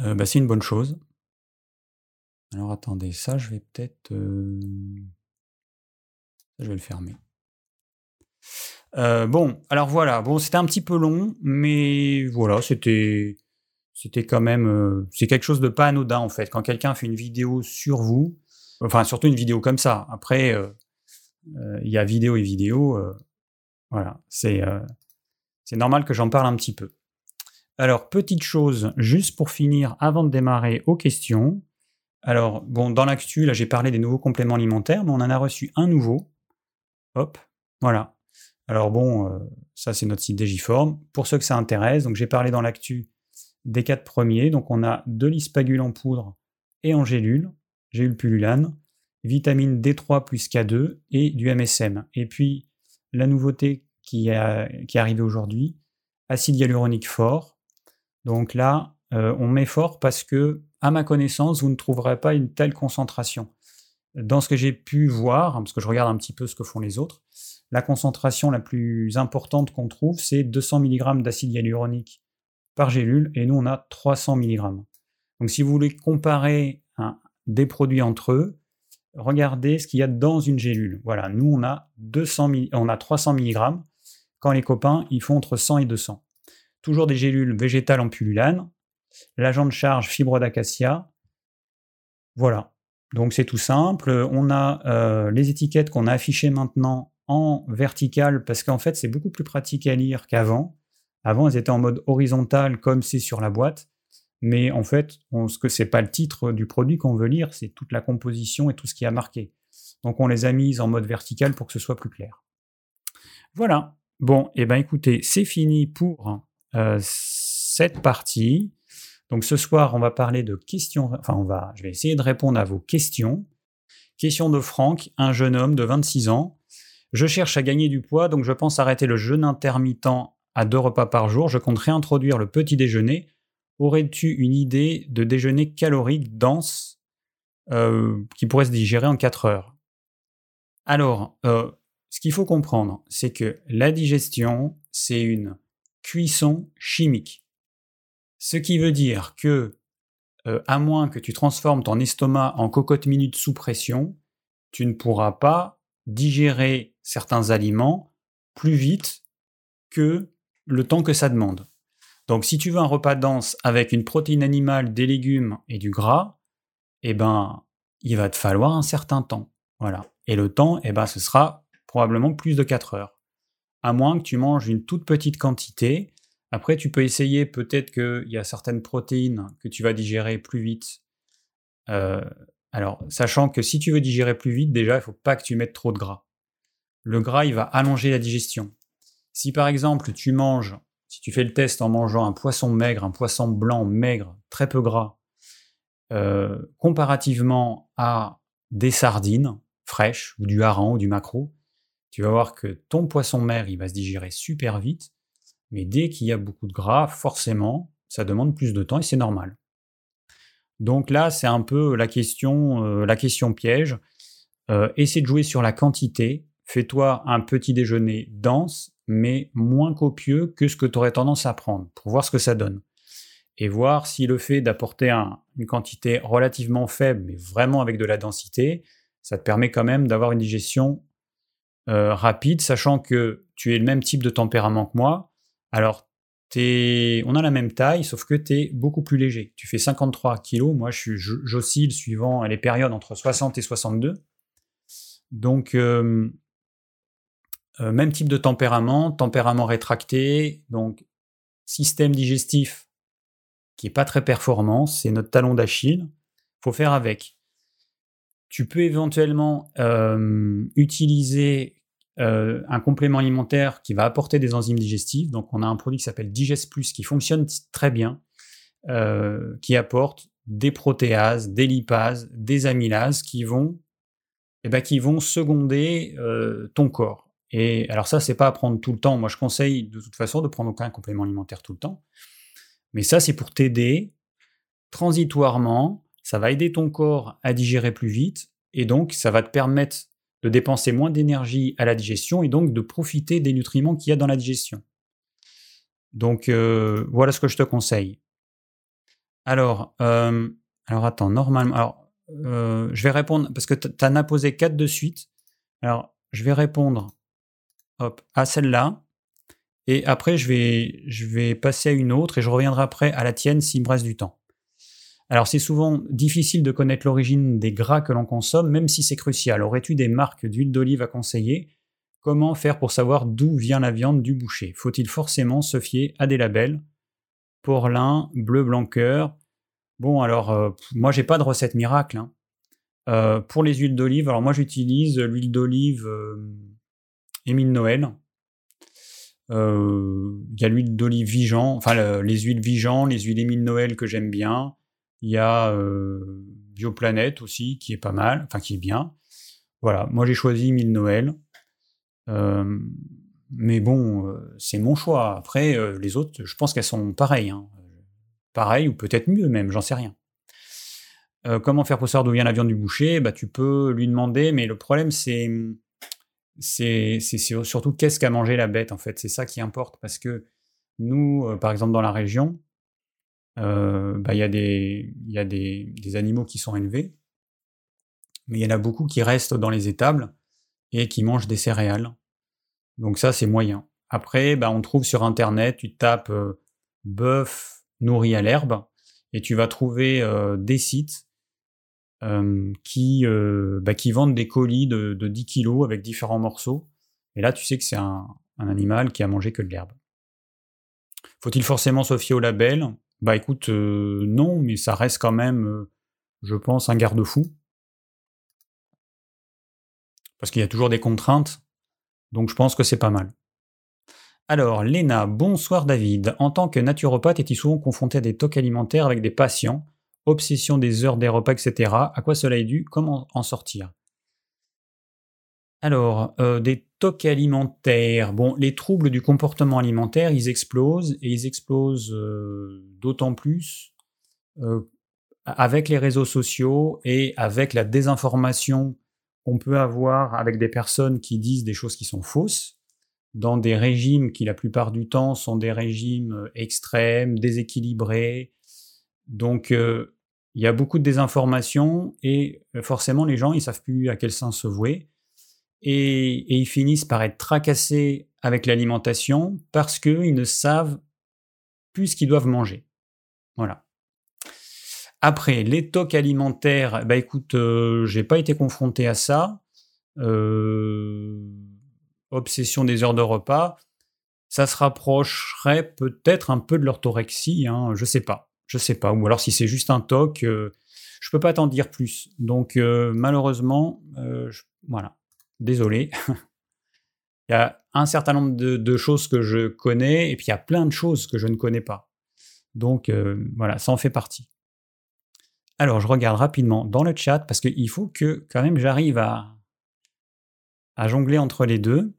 Euh, bah, c'est une bonne chose. Alors attendez, ça je vais peut-être. Je vais le fermer. Bon, alors voilà. Bon, c'était un petit peu long, mais voilà, c'était. C'était quand même. c'est quelque chose de pas anodin en fait. Quand quelqu'un fait une vidéo sur vous, enfin surtout une vidéo comme ça. Après, il y a vidéo et vidéo voilà, euh, c'est normal que j'en parle un petit peu. Alors, petite chose, juste pour finir, avant de démarrer aux questions. Alors, bon, dans l'actu, là, j'ai parlé des nouveaux compléments alimentaires, mais on en a reçu un nouveau. Hop, voilà. Alors bon, euh, ça c'est notre site Digiform. Pour ceux que ça intéresse, donc j'ai parlé dans l'actu des quatre premiers. Donc on a de l'ispagule en poudre et en gélule, gélule pullulane, vitamine D3 plus K2 et du MSM. Et puis la nouveauté qui, est arrivée aujourd'hui, acide hyaluronique fort. Donc là, euh, on met fort parce que, à ma connaissance, vous ne trouverez pas une telle concentration. Dans ce que j'ai pu voir, parce que je regarde un petit peu ce que font les autres, la concentration la plus importante qu'on trouve, c'est 200 mg d'acide hyaluronique par gélule, et nous, on a 300 mg. Donc si vous voulez comparer des produits entre eux, regardez ce qu'il y a dans une gélule. Voilà, nous on a 200 on a 300 mg quand les copains ils font entre 100 et 200. Toujours des gélules végétales en pullulane, l'agent de charge fibre d'acacia. Voilà. Donc c'est tout simple, on a euh, les étiquettes qu'on a affichées maintenant en vertical parce qu'en fait c'est beaucoup plus pratique à lire qu'avant. Avant, elles étaient en mode horizontal comme c'est sur la boîte. Mais en fait, ce que c'est pas le titre du produit qu'on veut lire, c'est toute la composition et tout ce qui a marqué. Donc on les a mises en mode vertical pour que ce soit plus clair. Voilà. Bon, et eh ben écoutez, c'est fini pour euh, cette partie. Donc ce soir, on va parler de questions. Enfin, on va. Je vais essayer de répondre à vos questions. Question de Franck, un jeune homme de 26 ans. Je cherche à gagner du poids, donc je pense arrêter le jeûne intermittent à deux repas par jour. Je compte réintroduire le petit déjeuner. Aurais-tu une idée de déjeuner calorique dense euh, qui pourrait se digérer en 4 heures? Alors, euh, ce qu'il faut comprendre, c'est que la digestion, c'est une cuisson chimique. Ce qui veut dire que, euh, à moins que tu transformes ton estomac en cocotte minute sous pression, tu ne pourras pas digérer certains aliments plus vite que le temps que ça demande. Donc si tu veux un repas dense avec une protéine animale, des légumes et du gras, eh ben, il va te falloir un certain temps. Voilà. Et le temps, eh ben, ce sera probablement plus de 4 heures. À moins que tu manges une toute petite quantité. Après, tu peux essayer, peut-être qu'il y a certaines protéines que tu vas digérer plus vite. Euh, alors, sachant que si tu veux digérer plus vite, déjà, il ne faut pas que tu mettes trop de gras. Le gras, il va allonger la digestion. Si par exemple, tu manges, si tu fais le test en mangeant un poisson maigre, un poisson blanc maigre, très peu gras, euh, comparativement à des sardines fraîches ou du hareng ou du maquereau, tu vas voir que ton poisson mer, il va se digérer super vite, mais dès qu'il y a beaucoup de gras, forcément, ça demande plus de temps et c'est normal. Donc là, c'est un peu la question, euh, piège. Euh, essaie de jouer sur la quantité. Fais-toi un petit déjeuner dense, mais moins copieux que ce que tu aurais tendance à prendre, pour voir ce que ça donne. Et voir si le fait d'apporter une quantité relativement faible, mais vraiment avec de la densité, ça te permet quand même d'avoir une digestion euh, rapide, sachant que tu es le même type de tempérament que moi. Alors, on a la même taille, sauf que tu es beaucoup plus léger. Tu fais 53 kg, moi j'oscille suivant les périodes entre 60 et 62. Donc, euh, euh, même type de tempérament, tempérament rétracté, donc système digestif qui n'est pas très performant, c'est notre talon d'Achille, faut faire avec. Tu peux éventuellement utiliser euh, un complément alimentaire qui va apporter des enzymes digestives. Donc, on a un produit qui s'appelle Digest Plus qui fonctionne très bien, euh, qui apporte des protéases, des lipases, des amylases qui vont, eh ben, qui vont seconder euh, ton corps. Et alors ça, c'est pas à prendre tout le temps. Moi, je conseille de toute façon de prendre aucun complément alimentaire tout le temps. Mais ça, c'est pour t'aider transitoirement. Ça va aider ton corps à digérer plus vite. Et donc, ça va te permettre de dépenser moins d'énergie à la digestion et donc de profiter des nutriments qu'il y a dans la digestion. Donc euh, voilà ce que je te conseille. Alors, euh, alors attends, normalement, alors euh, je vais répondre parce que tu en as posé quatre de suite. Alors je vais répondre à celle-là et après je vais, passer à une autre et je reviendrai après à la tienne s'il me reste du temps. Alors c'est souvent difficile de connaître l'origine des gras que l'on consomme, même si c'est crucial. Aurais-tu des marques d'huile d'olive à conseiller? Comment faire pour savoir d'où vient la viande du boucher? Faut-il forcément se fier à des labels? Porlin, bleu blanc cœur. Bon alors, euh, moi j'ai pas de recette miracle. Hein. Euh, pour les huiles d'olive, alors moi j'utilise l'huile d'olive euh, Émile Noël. Il y a l'huile d'olive Vigan, enfin les huiles Vigan, les huiles Émile Noël que j'aime bien. Il y a euh, Bioplanète aussi, qui est pas mal, enfin qui est bien. Voilà, moi j'ai choisi Mille Noël. Euh, mais bon, euh, c'est mon choix. Après, les autres, je pense qu'elles sont pareilles. Hein. Pareilles ou peut-être mieux même, j'en sais rien. comment faire pour savoir d'où vient la viande du boucher? Bah, Tu peux lui demander, mais le problème c'est c'est surtout qu'est-ce qu'a mangé la bête en fait. C'est ça qui importe parce que nous, par exemple dans la région, euh, bah, il y a, des, y a des, animaux qui sont élevés, mais il y en a beaucoup qui restent dans les étables et qui mangent des céréales. Donc ça, c'est moyen. Après, bah, on trouve sur Internet, tu tapes euh, bœuf nourri à l'herbe, et tu vas trouver euh, des sites qui, bah, qui vendent des colis de, 10 kilos avec différents morceaux. Et là, tu sais que c'est un, animal qui a mangé que de l'herbe. Faut-il forcément se fier au label? Bah écoute, euh, non, mais ça reste quand même, euh, je pense, un garde-fou. Parce qu'il y a toujours des contraintes, donc je pense que c'est pas mal. Alors, Léna, bonsoir David. En tant que naturopathe, es-tu souvent confronté à des tocs alimentaires avec des patients? Obsession des heures des repas, etc. À quoi cela est dû? Comment en sortir? Alors, euh, des tocs alimentaires. Bon, les troubles du comportement alimentaire, ils explosent et ils explosent euh, d'autant plus euh, avec les réseaux sociaux et avec la désinformation qu'on peut avoir avec des personnes qui disent des choses qui sont fausses dans des régimes qui la plupart du temps sont des régimes extrêmes, déséquilibrés. Donc il y a beaucoup de désinformation et forcément les gens ils savent plus à quel sens se vouer et, ils finissent par être tracassés avec l'alimentation parce qu'ils ne savent plus ce qu'ils doivent manger. Voilà. Après, les tocs alimentaires, bah écoute, euh, j'ai pas été confronté à ça. Euh, obsession des heures de repas, ça se rapprocherait peut-être un peu de l'orthorexie, hein, je sais pas, je sais pas. Ou alors si c'est juste un toc, euh, je peux pas t'en dire plus. Donc malheureusement, voilà désolé. (laughs) il y a un certain nombre de, choses que je connais et puis il y a plein de choses que je ne connais pas. Donc euh, voilà, ça en fait partie. Alors je regarde rapidement dans le chat parce qu'il faut que quand même j'arrive à jongler entre les deux.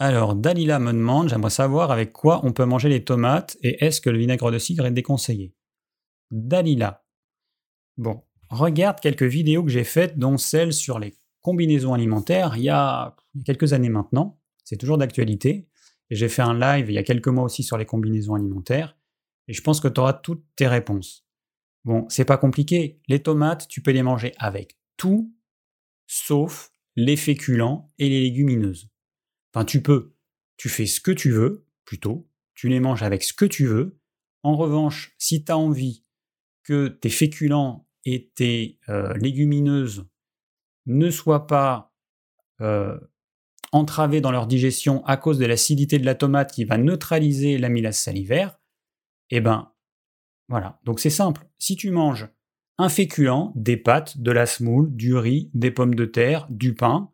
Alors, Dalila me demande, j'aimerais savoir avec quoi on peut manger les tomates et est-ce que le vinaigre de cidre est déconseillé? Dalila. Bon, regarde quelques vidéos que j'ai faites, dont celle sur les combinaisons alimentaires, il y a quelques années maintenant. C'est toujours d'actualité. Et j'ai fait un live il y a quelques mois aussi sur les combinaisons alimentaires. Et je pense que tu auras toutes tes réponses. Bon, c'est pas compliqué. Les tomates, tu peux les manger avec tout, sauf les féculents et les légumineuses. Enfin, tu peux. Tu fais ce que tu veux, plutôt. Tu les manges avec ce que tu veux. En revanche, si tu as envie que tes féculents et tes euh, légumineuses ne soient pas euh, entravées dans leur digestion à cause de l'acidité de la tomate qui va neutraliser l'amylase salivaire, eh ben voilà. Donc c'est simple. Si tu manges un féculent, des pâtes, de la semoule, du riz, des pommes de terre, du pain,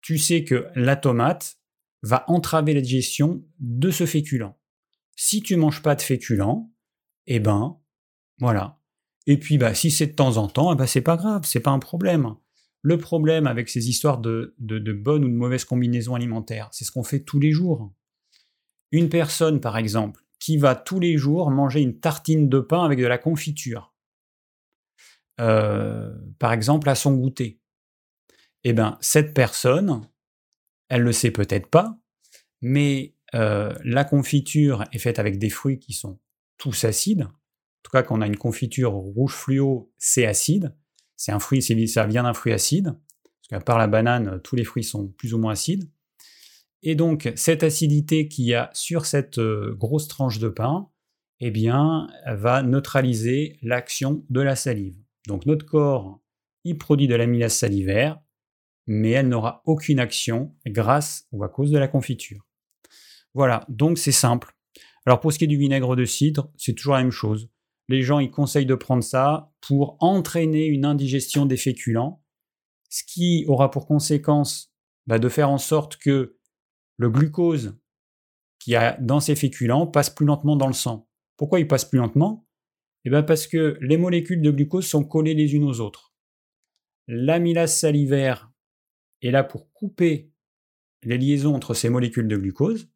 tu sais que la tomate va entraver la digestion de ce féculent. Si tu manges pas de féculent, eh ben voilà, et puis, bah, si c'est de temps en temps, eh ben, c'est pas grave, c'est pas un problème. Le problème avec ces histoires de, de, bonnes ou de mauvaises combinaisons alimentaires, c'est ce qu'on fait tous les jours. Une personne, par exemple, qui va tous les jours manger une tartine de pain avec de la confiture, euh, par exemple à son goûter, eh bien, cette personne, elle le sait peut-être pas, mais euh, la confiture est faite avec des fruits qui sont tous acides, tout cas, quand on a une confiture rouge fluo, c'est acide. C'est un fruit, ça vient d'un fruit acide. Parce qu'à part la banane, tous les fruits sont plus ou moins acides. Et donc, cette acidité qu'il y a sur cette euh, grosse tranche de pain, eh bien, va neutraliser l'action de la salive. Donc, notre corps, il produit de l'amylase salivaire, mais elle n'aura aucune action grâce ou à cause de la confiture. Voilà, donc c'est simple. Alors, pour ce qui est du vinaigre de cidre, c'est toujours la même chose les gens ils conseillent de prendre ça pour entraîner une indigestion des féculents, ce qui aura pour conséquence bah, de faire en sorte que le glucose qui a dans ces féculents passe plus lentement dans le sang. Pourquoi il passe plus lentement? Eh bien parce que les molécules de glucose sont collées les unes aux autres. L'amylase salivaire est là pour couper les liaisons entre ces molécules de glucose,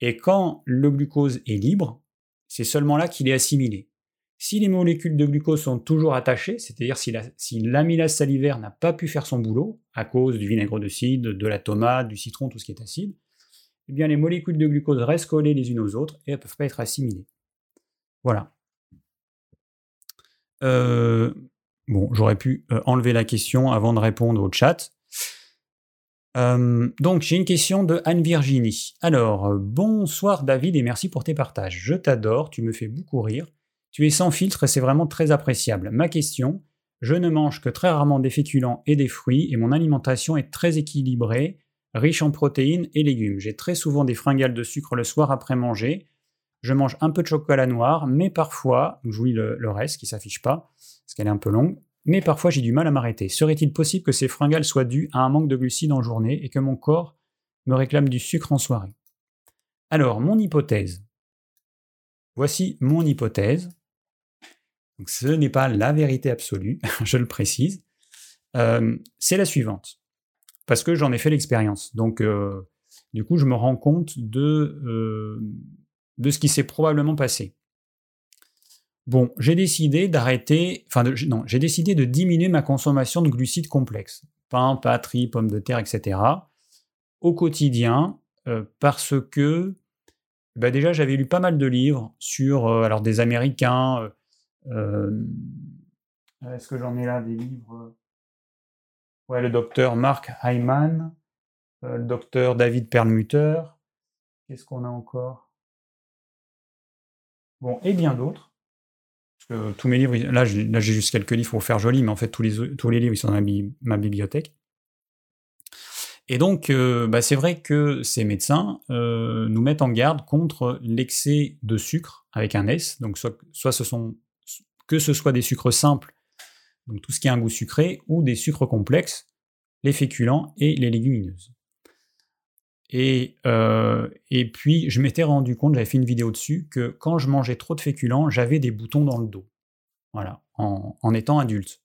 et quand le glucose est libre, c'est seulement là qu'il est assimilé. Si les molécules de glucose sont toujours attachées, c'est-à-dire si l'amylase salivaire n'a pas pu faire son boulot, à cause du vinaigre de cidre, de la tomate, du citron, tout ce qui est acide, eh bien les molécules de glucose restent collées les unes aux autres et elles ne peuvent pas être assimilées. Voilà. Euh, bon, j'aurais pu euh, enlever la question avant de répondre au chat. Euh, donc, j'ai une question de Anne-Virginie. Alors, bonsoir David et merci pour tes partages. Je t'adore, tu me fais beaucoup rire. Tu es sans filtre et c'est vraiment très appréciable. Ma question, je ne mange que très rarement des féculents et des fruits et mon alimentation est très équilibrée riche en protéines et légumes. J'ai très souvent des fringales de sucre le soir après manger. Je mange un peu de chocolat noir, mais parfois, je lis le, reste qui s'affiche pas, parce qu'elle est un peu longue, mais parfois j'ai du mal à m'arrêter. Serait-il possible que ces fringales soient dues à un manque de glucides en journée et que mon corps me réclame du sucre en soirée? Alors, mon hypothèse. Voici mon hypothèse. ce n'est pas la vérité absolue, (laughs) je le précise. Euh, c'est la suivante. Parce que j'en ai fait l'expérience. Donc, euh, du coup, je me rends compte de, euh, de ce qui s'est probablement passé. Bon, j'ai décidé d'arrêter, enfin, non, j'ai décidé de diminuer ma consommation de glucides complexes, pain, pâtes, pommes de terre, etc. au quotidien, parce que bah déjà j'avais lu pas mal de livres sur alors des Américains. Est-ce que j'en ai là des livres? Ouais, le docteur Mark Hyman, euh, le docteur David Perlmutter. Qu'est-ce qu'on a encore? Bon, et bien d'autres. Que tous mes livres, là j'ai juste quelques livres pour faire joli, mais en fait tous les, tous les livres ils sont dans ma, bibliothèque. Et donc, euh, bah, c'est vrai que ces médecins euh, nous mettent en garde contre l'excès de sucre avec un S. Donc, soit, soit ce sont que ce soit des sucres simples donc tout ce qui a un goût sucré, ou des sucres complexes, les féculents et les légumineuses. Et, euh, et puis, je m'étais rendu compte, j'avais fait une vidéo dessus, que quand je mangeais trop de féculents, j'avais des boutons dans le dos. Voilà, en, étant adulte.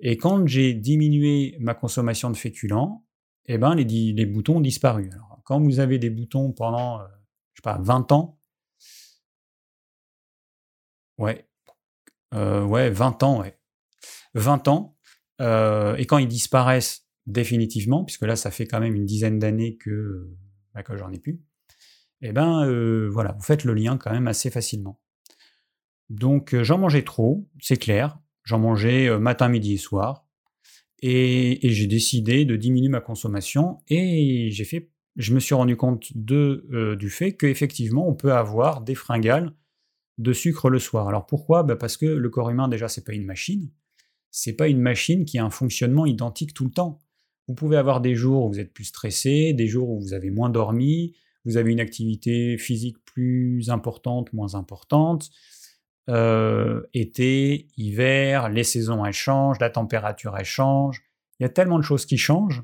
Et quand j'ai diminué ma consommation de féculents, eh ben, les, boutons ont disparu. Alors, quand vous avez des boutons pendant, euh, je sais pas, 20 ans, ouais, euh, ouais, 20 ans, ouais, 20 ans, et quand ils disparaissent définitivement, puisque là, ça fait quand même une dizaine d'années que, bah, que j'en ai plus, et eh ben euh, voilà, vous faites le lien quand même assez facilement. Donc euh, j'en mangeais trop, c'est clair, j'en mangeais matin, midi et soir, et, j'ai décidé de diminuer ma consommation, et j'ai fait, je me suis rendu compte du fait qu'effectivement, on peut avoir des fringales de sucre le soir. Alors pourquoi? Bah, Parce que le corps humain, déjà, c'est pas une machine, c'est pas une machine qui a un fonctionnement identique tout le temps. Vous pouvez avoir des jours où vous êtes plus stressé, des jours où vous avez moins dormi, vous avez une activité physique plus importante, moins importante. Euh, été, hiver, les saisons elles changent, la température elle change. Il y a tellement de choses qui changent.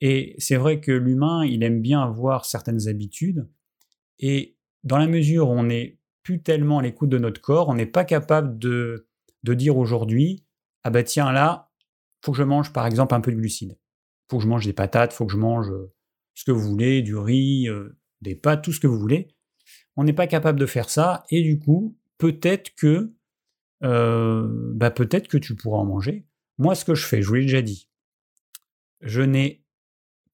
Et c'est vrai que l'humain, il aime bien avoir certaines habitudes. Et dans la mesure où on n'est plus tellement à l'écoute de notre corps, on n'est pas capable de, de dire aujourd'hui, ah bah tiens, là, faut que je mange par exemple un peu de glucides. Faut que je mange des patates, faut que je mange ce que vous voulez, du riz, des pâtes, tout ce que vous voulez. On n'est pas capable de faire ça, et du coup, peut-être que, bah peut-être que tu pourras en manger. Moi, ce que je fais, je vous l'ai déjà dit, je n'ai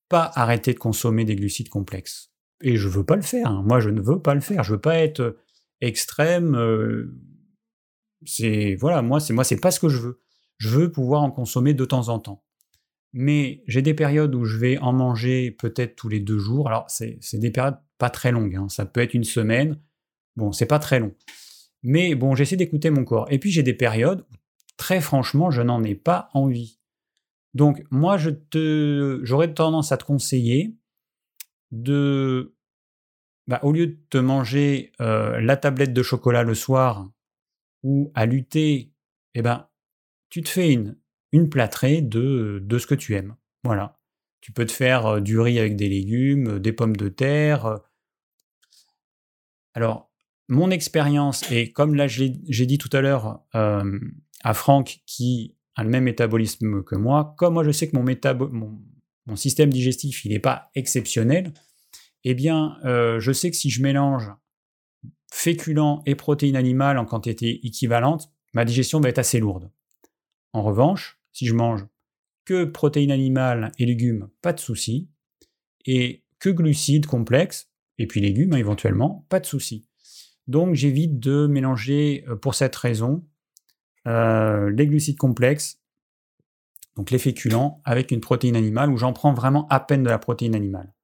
pas arrêté de consommer des glucides complexes. Et je veux pas le faire. Hein. Moi, je ne veux pas le faire. Je veux pas être extrême. c'est voilà, moi, c'est moi, c'est pas ce que je veux je veux pouvoir en consommer de temps en temps. Mais j'ai des périodes où je vais en manger peut-être tous les deux jours. Alors, c'est des périodes pas très longues. Hein. Ça peut être une semaine. Bon, c'est pas très long. Mais bon, j'essaie d'écouter mon corps. Et puis, j'ai des périodes où, très franchement, je n'en ai pas envie. Donc, moi, je te, j'aurais tendance à te conseiller de, bah, au lieu de te manger euh, la tablette de chocolat le soir ou à lutter, eh ben, tu te fais une, une plâtrée de, de ce que tu aimes. Voilà. Tu peux te faire euh, du riz avec des légumes, euh, des pommes de terre. Euh. Alors, mon expérience, et comme là j'ai dit tout à l'heure à Franck qui a le même métabolisme que moi, comme moi je sais que mon, mon, mon système digestif il n'est pas exceptionnel, eh bien je sais que si je mélange féculents et protéines animales en quantité équivalente, ma digestion va être assez lourde. En revanche, si je mange que protéines animales et légumes, pas de souci. Et que glucides complexes, et puis légumes hein, éventuellement, pas de souci. Donc j'évite de mélanger euh, pour cette raison euh, les glucides complexes, donc les féculents, avec une protéine animale où j'en prends vraiment à peine de la protéine animale.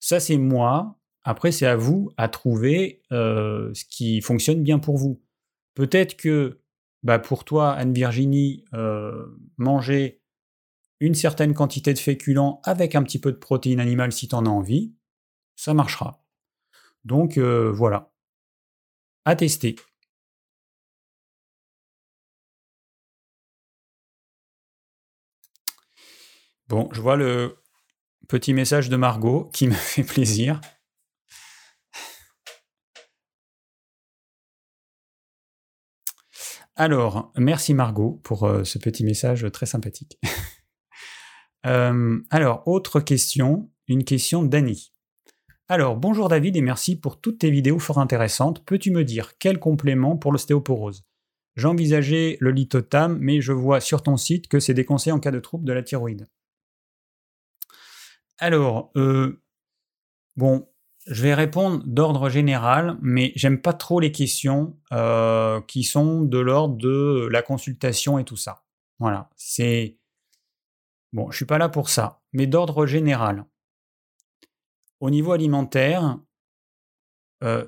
Ça c'est moi. Après c'est à vous à trouver euh, ce qui fonctionne bien pour vous. Peut-être que bah pour toi, Anne-Virginie, euh, manger une certaine quantité de féculents avec un petit peu de protéines animales si tu en as envie, ça marchera. Donc euh, voilà. À tester. Bon, je vois le petit message de Margot qui (laughs) me fait plaisir. Alors, merci Margot pour euh, ce petit message très sympathique. (laughs) Euh, alors, autre question, une question d'Annie. Alors, bonjour David et merci pour toutes tes vidéos fort intéressantes. Peux-tu me dire quel complément pour l'ostéoporose? J'envisageais le litotam, mais je vois sur ton site que c'est déconseillé en cas de trouble de la thyroïde. Alors, euh, bon, je vais répondre d'ordre général, mais j'aime pas trop les questions euh, qui sont de l'ordre de la consultation et tout ça. Voilà, c'est bon. Je suis pas là pour ça, mais d'ordre général. Au niveau alimentaire, euh,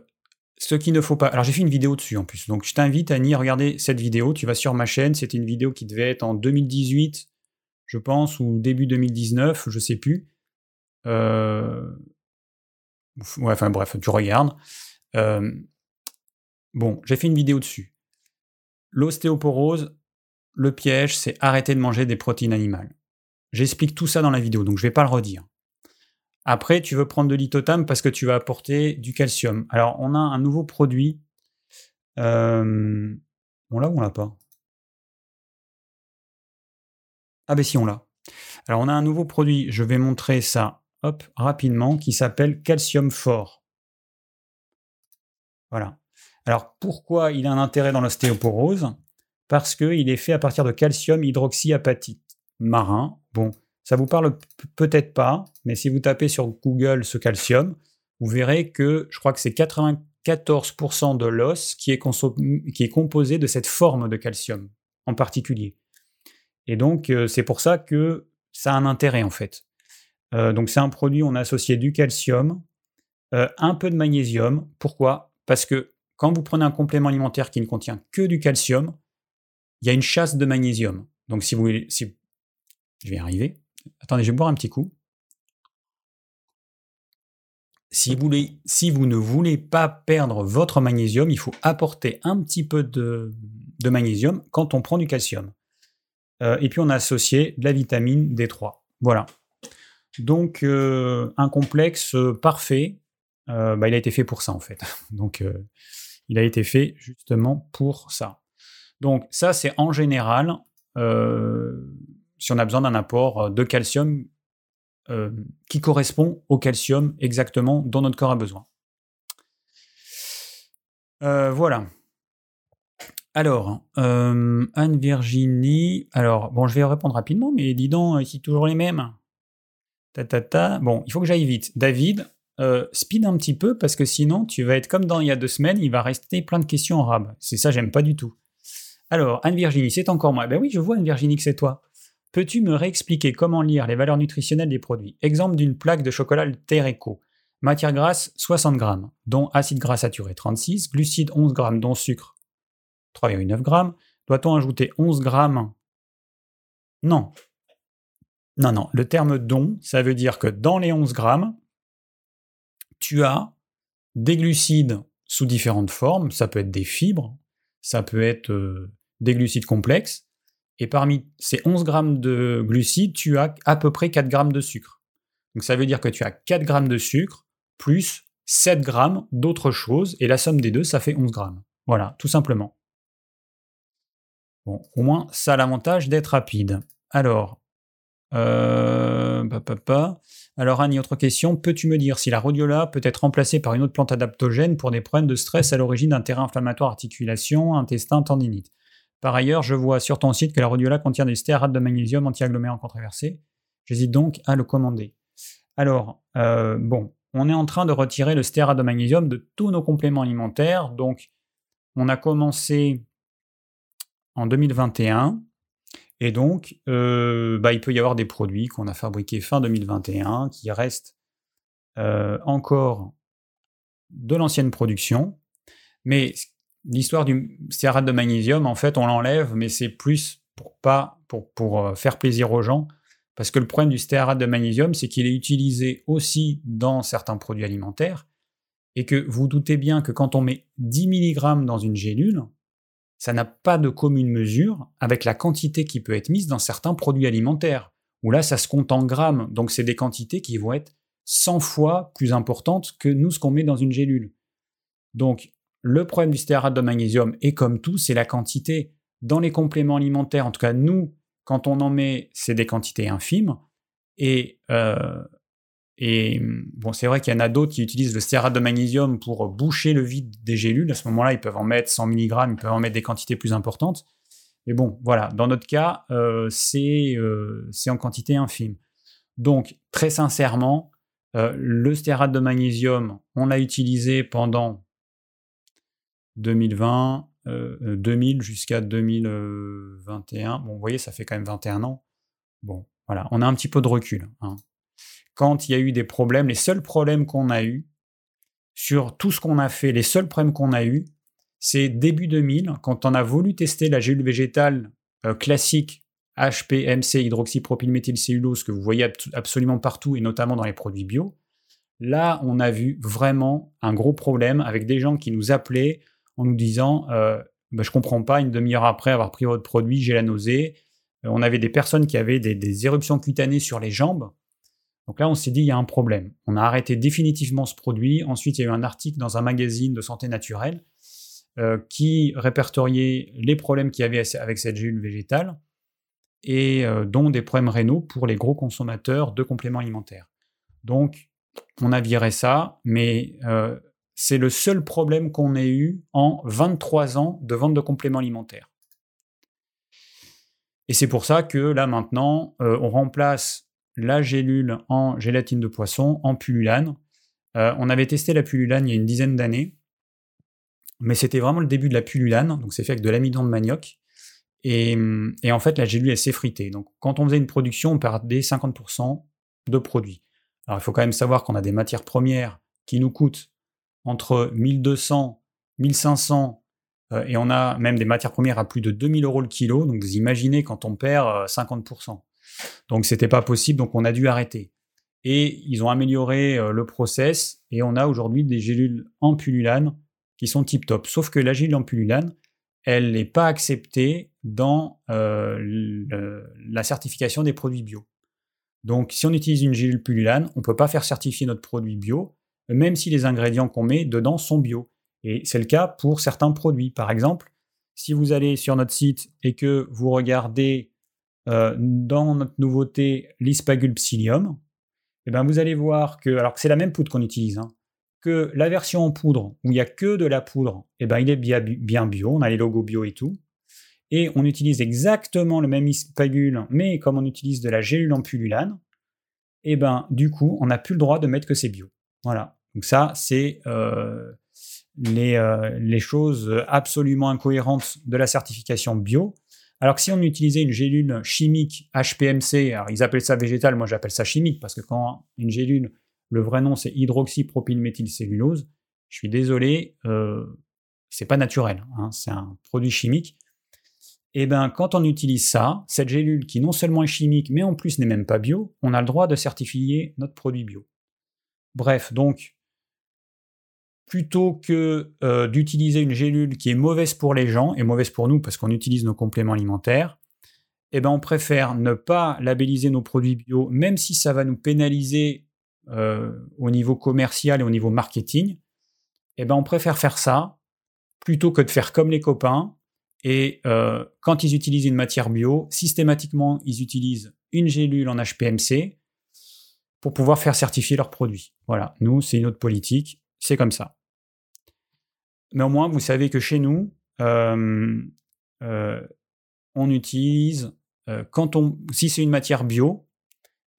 ce qu'il ne faut pas. Alors j'ai fait une vidéo dessus en plus, donc je t'invite à y regarder cette vidéo. Tu vas sur ma chaîne. C'était une vidéo qui devait être en 2018, je pense, ou début 2019, je sais plus. Euh, Enfin bref, tu regardes. bon, j'ai fait une vidéo dessus. L'ostéoporose, le piège, c'est arrêter de manger des protéines animales. J'explique tout ça dans la vidéo, donc je ne vais pas le redire. Après, tu veux prendre de l'itotam parce que tu vas apporter du calcium. Alors, on a un nouveau produit. on l'a ou on l'a pas? Ah ben si, on l'a. Alors, on a un nouveau produit. Je vais montrer ça hop, rapidement, qui s'appelle Calcium Fort. Voilà. Alors pourquoi il a un intérêt dans l'ostéoporose? Parce qu'il est fait à partir de calcium hydroxyapatite marin. Bon, ça vous parle peut-être pas, mais si vous tapez sur Google ce calcium, vous verrez que je crois que c'est 94% de l'os qui, est, composé de cette forme de calcium en particulier. Et donc euh, c'est pour ça que ça a un intérêt en fait. Euh, donc c'est un produit, on a associé du calcium, euh, un peu de magnésium. Pourquoi? Parce que quand vous prenez un complément alimentaire qui ne contient que du calcium, il y a une chasse de magnésium. Donc si vous voulez, si, je vais y arriver. Attendez, je vais boire un petit coup. Si vous, si vous, ne voulez pas perdre votre magnésium, il faut apporter un petit peu de, magnésium quand on prend du calcium. Euh, et puis on a associé de la vitamine D3. Voilà. Donc, euh, un complexe euh, parfait, euh, bah, il a été fait pour ça, en fait. (laughs) Donc, il a été fait justement pour ça. Donc, ça, c'est en général, si on a besoin d'un apport de calcium qui correspond au calcium exactement dont notre corps a besoin. voilà. Alors, Anne-Virginie, alors, bon, je vais répondre rapidement, mais dis donc, c'est toujours les mêmes. Bon, il faut que j'aille vite. David, euh, speed un petit peu parce que sinon tu vas être comme dans il y a deux semaines, il va rester plein de questions en. C'est ça, j'aime pas du tout. Alors, Anne-Virginie, c'est encore moi. Ben oui, je vois Anne-Virginie que c'est toi. Peux-tu me réexpliquer comment lire les valeurs nutritionnelles des produits? Exemple d'une plaque de chocolat Terreco. Matière grasse 60 grammes, dont acide gras saturé 36, glucides 11 grammes, dont sucre 3,9 grammes. Doit-on ajouter 11 grammes? Non, non, non, le terme don, ça veut dire que dans les 11 grammes, tu as des glucides sous différentes formes, ça peut être des fibres, ça peut être euh, des glucides complexes, et parmi ces 11 grammes de glucides, tu as à peu près 4 grammes de sucre. Donc ça veut dire que tu as 4 grammes de sucre plus 7 grammes d'autres choses, et la somme des deux, ça fait 11 grammes. Voilà, tout simplement. Bon, au moins, ça a l'avantage d'être rapide. Alors, euh, Alors Annie, autre question. Peux-tu me dire si la rhodiola peut être remplacée par une autre plante adaptogène pour des problèmes de stress à l'origine d'un terrain inflammatoire articulation, intestin, tendinite? Par ailleurs, je vois sur ton site que la rhodiola contient des stéarates de magnésium anti-agglomérants. J'hésite donc à le commander. Alors, euh, bon, on est en train de retirer le stéarate de magnésium de tous nos compléments alimentaires. Donc, on a commencé en 2021 et donc, euh, bah, il peut y avoir des produits qu'on a fabriqués fin 2021 qui restent euh, encore de l'ancienne production. Mais l'histoire du stéarate de magnésium, en fait, on l'enlève, mais c'est plus pour pas pour, pour, euh, faire plaisir aux gens, Parce que le problème du stéarate de magnésium, c'est qu'il est utilisé aussi dans certains produits alimentaires, et que vous doutez bien que quand on met 10 mg dans une gélule, ça n'a pas de commune mesure avec la quantité qui peut être mise dans certains produits alimentaires, où là, ça se compte en grammes, donc c'est des quantités qui vont être 100 fois plus importantes que nous, ce qu'on met dans une gélule. Donc, le problème du stéarate de magnésium, et comme tout, c'est la quantité. Dans les compléments alimentaires, en tout cas nous, quand on en met, c'est des quantités infimes. Et, euh, et bon, c'est vrai qu'il y en a d'autres qui utilisent le stéarate de magnésium pour boucher le vide des gélules. À ce moment-là, ils peuvent en mettre 100 mg, ils peuvent en mettre des quantités plus importantes. Mais bon, voilà, dans notre cas, euh, euh, c'est en quantité infime. Donc, très sincèrement, le stéarate de magnésium, on l'a utilisé pendant 2020, 2000 euh, jusqu'à 2021. Bon, vous voyez, ça fait quand même 21 ans. Bon, voilà, on a un petit peu de recul. Hein. Quand il y a eu des problèmes, les seuls problèmes qu'on a eu sur tout ce qu'on a fait, les seuls problèmes qu'on a eu, c'est début 2000, quand on a voulu tester la gélule végétale euh, classique HPMC hydroxypropylméthylcellulose que vous voyez absolument partout et notamment dans les produits bio. Là, on a vu vraiment un gros problème avec des gens qui nous appelaient en nous disant euh, bah, Je comprends pas, une demi-heure après avoir pris votre produit, j'ai la nausée. Euh, on avait des personnes qui avaient des, éruptions cutanées sur les jambes. Donc là, on s'est dit Il y a un problème. On a arrêté définitivement ce produit. Ensuite, il y a eu un article dans un magazine de santé naturelle euh, qui répertoriait les problèmes qu'il y avait avec cette gélule végétale et dont des problèmes rénaux pour les gros consommateurs de compléments alimentaires. Donc, on a viré ça, mais c'est le seul problème qu'on ait eu en 23 ans de vente de compléments alimentaires. Et c'est pour ça que là maintenant, euh, on remplace la gélule en gélatine de poisson en pullulane. Euh, on avait testé la pullulane il y a une dizaine d'années, mais c'était vraiment le début de la pullulane, donc c'est fait avec de l'amidon de manioc. Et, en fait, la gélule, elle s'effritait. Donc quand on faisait une production, on perdait 50% de produits. Alors il faut quand même savoir qu'on a des matières premières qui nous coûtent entre 1200, 1500 euh, et on a même des matières premières à plus de 2000 euros le kilo. Donc vous imaginez quand on perd 50%. Euh, donc c'était pas possible, donc on a dû arrêter. Et ils ont amélioré euh, le process et on a aujourd'hui des gélules en pullulane qui sont tip top. Sauf que la gélule en pullulane, elle n'est pas acceptée dans la certification des produits bio. Donc si on utilise une gélule pullulane, on ne peut pas faire certifier notre produit bio même si les ingrédients qu'on met dedans sont bio. Et c'est le cas pour certains produits. Par exemple, si vous allez sur notre site et que vous regardez euh, dans notre nouveauté l'ispagule psyllium, eh ben vous allez voir que, alors que c'est la même poudre qu'on utilise, hein, que la version en poudre où il n'y a que de la poudre, eh ben il est bien, bio, on a les logos bio et tout. Et on utilise exactement le même ispagule, mais comme on utilise de la gélule en pullulane, eh ben du coup, on n'a plus le droit de mettre que c'est bio. Voilà. Donc ça, c'est euh, euh, les, choses absolument incohérentes de la certification bio. Alors que si on utilisait une gélule chimique HPMC, alors ils appellent ça végétal, moi j'appelle ça chimique, parce que quand une gélule, le vrai nom c'est hydroxypropylméthylcellulose, je suis désolé, euh, c'est pas naturel, hein, c'est un produit chimique. Et eh bien quand on utilise ça, cette gélule qui non seulement est chimique, mais en plus n'est même pas bio, on a le droit de certifier notre produit bio. Bref, donc, plutôt que euh, d'utiliser une gélule qui est mauvaise pour les gens et mauvaise pour nous parce qu'on utilise nos compléments alimentaires, eh ben on préfère ne pas labelliser nos produits bio, même si ça va nous pénaliser euh, au niveau commercial et au niveau marketing. Eh ben on préfère faire ça plutôt que de faire comme les copains. Et euh, quand ils utilisent une matière bio, systématiquement, ils utilisent une gélule en HPMC pour pouvoir faire certifier leurs produits. Voilà, nous, c'est une autre politique, c'est comme ça. Mais au vous savez que chez nous, euh, euh, on utilise, euh, quand on, si c'est une matière bio,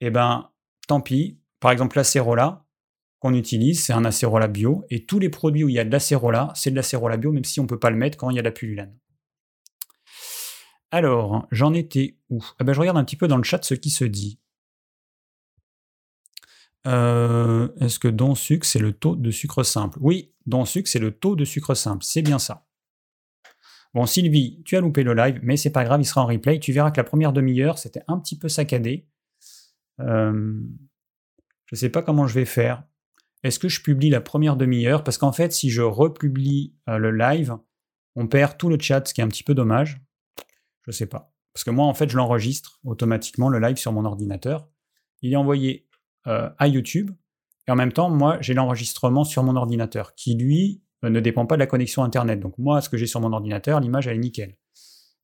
eh ben, tant pis. Par exemple, l'acérola qu'on utilise, c'est un acérola bio, et tous les produits où il y a de l'acérola, c'est de l'acérola bio, même si on ne peut pas le mettre quand il y a de la pullulane. Alors, j'en étais où? Eh ben, Je regarde un petit peu dans le chat ce qui se dit. Euh, est-ce que don sucre, c'est le taux de sucre simple? Oui, don sucre, c'est le taux de sucre simple. C'est bien ça. Bon, Sylvie, tu as loupé le live, mais c'est pas grave, il sera en replay. Tu verras que la première demi-heure, c'était un petit peu saccadé. Euh, je ne sais pas comment je vais faire. Est-ce que je publie la première demi-heure? Parce qu'en fait, si je republie euh, le live, on perd tout le chat, ce qui est un petit peu dommage. Je ne sais pas. Parce que moi, en fait, je l'enregistre automatiquement, le live sur mon ordinateur. Il est envoyé euh, à YouTube. Et en même temps, moi, j'ai l'enregistrement sur mon ordinateur, qui lui ne dépend pas de la connexion Internet. Donc moi, ce que j'ai sur mon ordinateur, l'image, elle est nickel.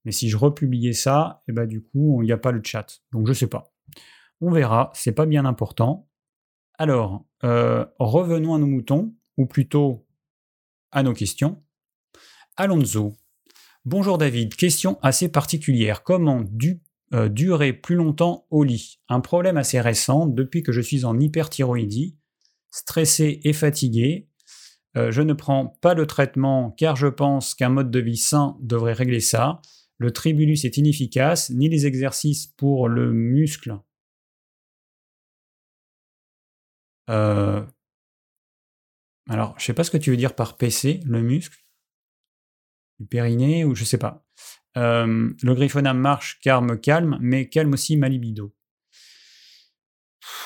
Mais si je republiais ça, et eh ben, du coup, il n'y a pas le chat. Donc je ne sais pas. On verra, c'est pas bien important. Alors, euh, revenons à nos moutons, ou plutôt à nos questions. Alonso. Bonjour David, question assez particulière. Comment euh, durer plus longtemps au lit Un problème assez récent depuis que je suis en hyperthyroïdie, stressé et fatigué. Euh, je ne prends pas le traitement car je pense qu'un mode de vie sain devrait régler ça. Le tribulus est inefficace, ni les exercices pour le muscle Euh, alors, je sais pas ce que tu veux dire par PC, le muscle, du périnée, ou je sais pas. Euh, le griffonnam marche car me calme, mais calme aussi ma libido.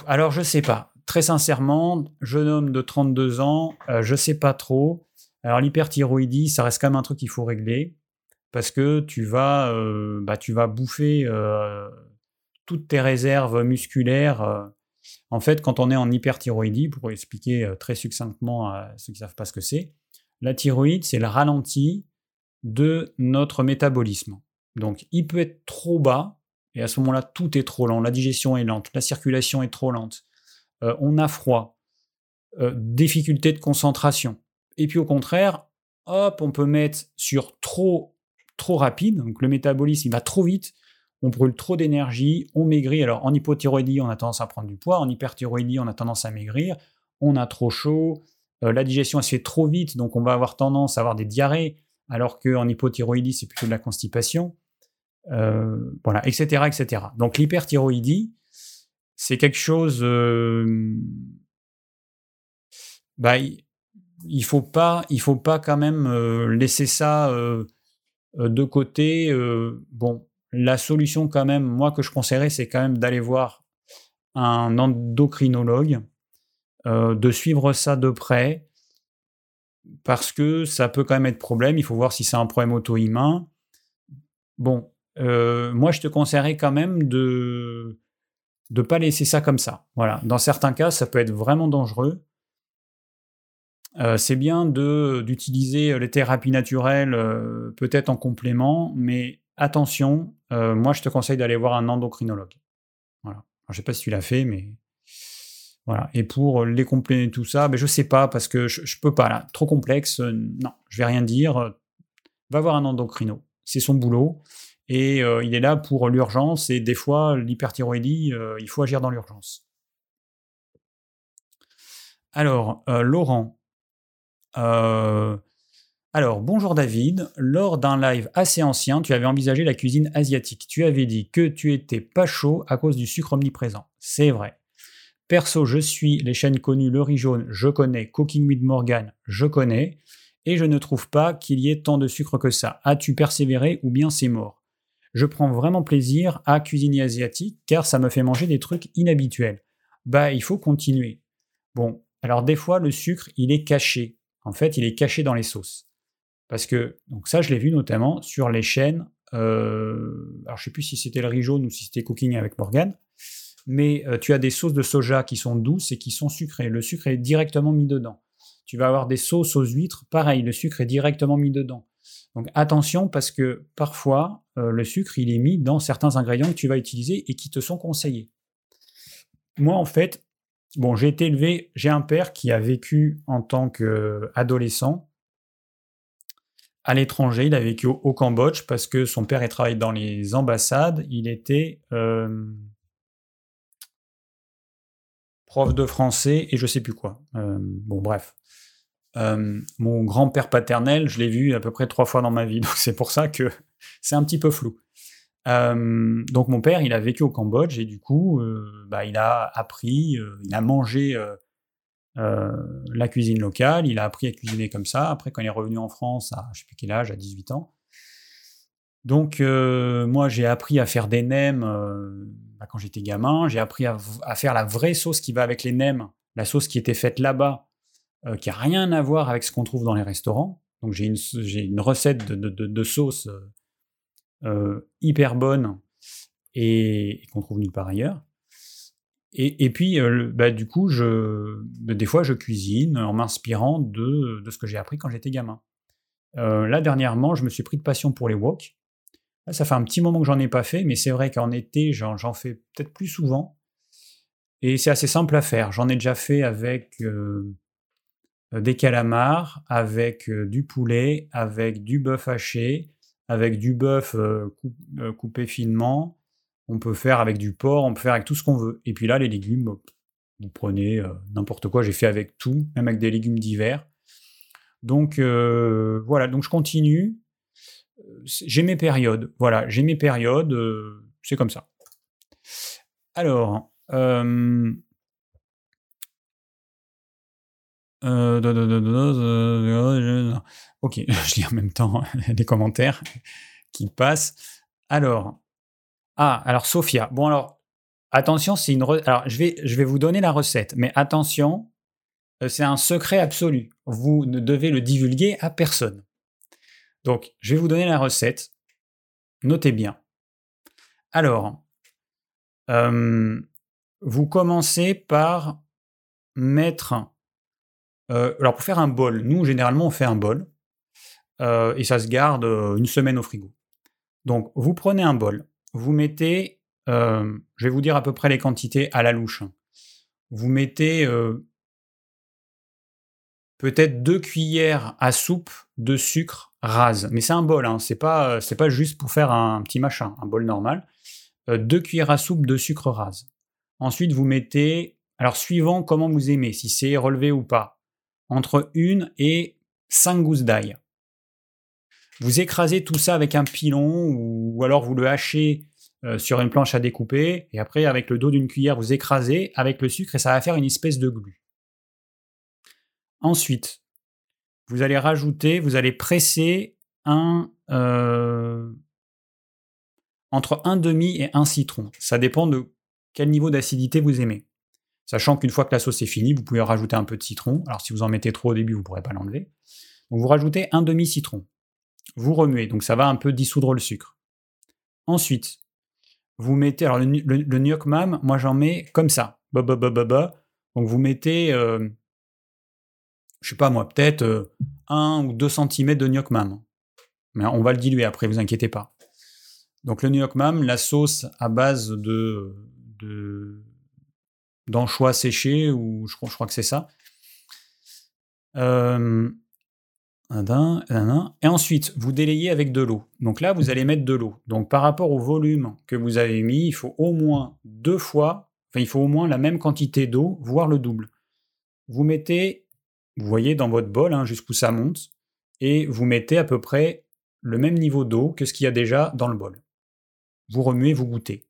Alors, je sais pas. Très sincèrement, jeune homme de 32 ans, euh, je sais pas trop. Alors, l'hyperthyroïdie, ça reste quand même un truc qu'il faut régler parce que tu vas, bah, tu vas bouffer toutes tes réserves musculaires en fait, quand on est en hyperthyroïdie, pour expliquer euh, très succinctement à ceux qui ne savent pas ce que c'est, la thyroïde, c'est le ralenti de notre métabolisme. Donc, il peut être trop bas, et à ce moment-là, tout est trop lent. La digestion est lente, la circulation est trop lente, euh, on a froid, euh, difficulté de concentration. Et puis au contraire, hop, on peut mettre sur trop, trop rapide, donc le métabolisme il va trop vite, on brûle trop d'énergie, on maigrit. Alors en hypothyroïdie, on a tendance à prendre du poids, en hyperthyroïdie, on a tendance à maigrir, on a trop chaud, euh, la digestion se fait trop vite, donc on va avoir tendance à avoir des diarrhées, alors qu'en hypothyroïdie, c'est plutôt de la constipation. Euh, voilà, etc., etc. Donc l'hyperthyroïdie, c'est quelque chose. Euh, bah, il faut pas, il faut pas quand même laisser ça de côté. bon, la solution quand même, moi que je conseillerais, c'est quand même d'aller voir un endocrinologue, euh, de suivre ça de près, parce que ça peut quand même être problème. Il faut voir si c'est un problème auto-immun. Bon, euh, moi je te conseillerais quand même de ne pas laisser ça comme ça. Voilà. Dans certains cas, ça peut être vraiment dangereux. Euh, c'est bien d'utiliser les thérapies naturelles, peut-être en complément, mais attention, euh, moi je te conseille d'aller voir un endocrinologue. Voilà. je sais pas si tu l'as fait, mais voilà. Et pour les compléter tout ça, ben, je sais pas parce que je, ne peux pas là, trop complexe. Euh, non, je vais rien dire. Va voir un endocrino, c'est son boulot et euh, il est là pour l'urgence et des fois l'hyperthyroïdie, il faut agir dans l'urgence. Alors, Laurent, alors, bonjour David. Lors d'un live assez ancien, tu avais envisagé la cuisine asiatique. Tu avais dit que tu étais pas chaud à cause du sucre omniprésent. C'est vrai. Perso, je suis les chaînes connues Le Riz Jaune, je connais. Cooking with Morgan, je connais. Et je ne trouve pas qu'il y ait tant de sucre que ça. As-tu persévéré ou bien c'est mort? Je prends vraiment plaisir à cuisiner asiatique car ça me fait manger des trucs inhabituels. Bah, il faut continuer. Bon, alors des fois, le sucre, il est caché. En fait, il est caché dans les sauces. Parce que, donc ça, je l'ai vu notamment sur les chaînes. Euh, alors, je sais plus si c'était le riz jaune ou si c'était Cooking avec Morgan. Mais euh, tu as des sauces de soja qui sont douces et qui sont sucrées. Le sucre est directement mis dedans. Tu vas avoir des sauces aux huîtres, pareil, le sucre est directement mis dedans. Donc attention parce que parfois, euh, le sucre, il est mis dans certains ingrédients que tu vas utiliser et qui te sont conseillés. Moi, en fait, bon, j'ai été élevé, j'ai un père qui a vécu en tant qu'adolescent à l'étranger. Il a vécu au, Cambodge parce que son père travaillé dans les ambassades. Il était euh, prof de français et je sais plus quoi. Euh, bon, bref. Euh, mon grand-père paternel, je l'ai vu à peu près trois fois dans ma vie, (laughs) donc c'est pour ça que c'est un petit peu flou. donc mon père, il a vécu au Cambodge et du coup, bah, il a appris, il a mangé euh, la cuisine locale, il a appris à cuisiner comme ça. Après, quand il est revenu en France, à je sais plus quel âge, à 18 ans. Donc, euh, moi, j'ai appris à faire des nems. Euh, bah, quand j'étais gamin. J'ai appris à, faire la vraie sauce qui va avec les nems, la sauce qui était faite là-bas, euh, qui a rien à voir avec ce qu'on trouve dans les restaurants. Donc j'ai une, recette de, sauce hyper bonne et, qu'on trouve nulle part ailleurs. Et, puis, bah, du coup, je, bah, des fois, je cuisine en m'inspirant de, ce que j'ai appris quand j'étais gamin. là, dernièrement, je me suis pris de passion pour les wok. Ça fait un petit moment que j'en ai pas fait, mais c'est vrai qu'en été, j'en fais peut-être plus souvent. Et c'est assez simple à faire. J'en ai déjà fait avec des calamars, avec du poulet, avec du bœuf haché, avec du bœuf coupé finement, on peut faire avec du porc, on peut faire avec tout ce qu'on veut. Et puis là, les légumes, vous prenez euh, n'importe quoi. J'ai fait avec tout, même avec des légumes divers. Donc euh, voilà, donc je continue. J'ai mes périodes. Voilà, j'ai mes périodes. Euh, c'est comme ça. Alors, ok, je lis en même temps (laughs) les commentaires qui passent. Alors, ah, alors Sophia. Bon, alors, attention, c'est une. Alors, je vais, je vais vous donner la recette, mais attention, euh, c'est un secret absolu. Vous ne devez le divulguer à personne. Donc, je vais vous donner la recette. Notez bien. Alors, euh, vous commencez par mettre. Euh, alors, pour faire un bol, nous, généralement, on fait un bol. et ça se garde une semaine au frigo. Donc, vous prenez un bol vous mettez, euh, je vais vous dire à peu près les quantités à la louche. Vous mettez euh, peut-être deux cuillères à soupe de sucre rase. Mais c'est un bol, hein, c'est pas, pas juste pour faire un petit machin, un bol normal. Euh, deux cuillères à soupe de sucre rase. Ensuite, vous mettez, alors suivant comment vous aimez, si c'est relevé ou pas, entre une et cinq gousses d'ail. Vous écrasez tout ça avec un pilon ou, alors vous le hachez euh, sur une planche à découper et après avec le dos d'une cuillère vous écrasez avec le sucre et ça va faire une espèce de glu. Ensuite, vous allez rajouter, vous allez presser un euh, entre un demi et un citron. Ça dépend de quel niveau d'acidité vous aimez. Sachant qu'une fois que la sauce est finie, vous pouvez rajouter un peu de citron. Alors si vous en mettez trop au début, vous ne pourrez pas l'enlever. Donc vous rajoutez un demi citron vous remuez, donc ça va un peu dissoudre le sucre. Ensuite, vous mettez, alors le, le, mam, moi j'en mets comme ça, donc vous mettez, euh, je sais pas moi, peut-être 1 euh, ou 2 cm de mam. Mais on va le diluer après, vous inquiétez pas. Donc le mam, la sauce à base de, d'anchois séchés, ou je, je crois que c'est ça. Euh, et ensuite, vous délayez avec de l'eau. Donc là, vous allez mettre de l'eau. Donc par rapport au volume que vous avez mis, il faut au moins deux fois, enfin il faut au moins la même quantité d'eau, voire le double. Vous mettez, vous voyez dans votre bol hein, jusqu'où ça monte, et vous mettez à peu près le même niveau d'eau que ce qu'il y a déjà dans le bol. Vous remuez, vous goûtez.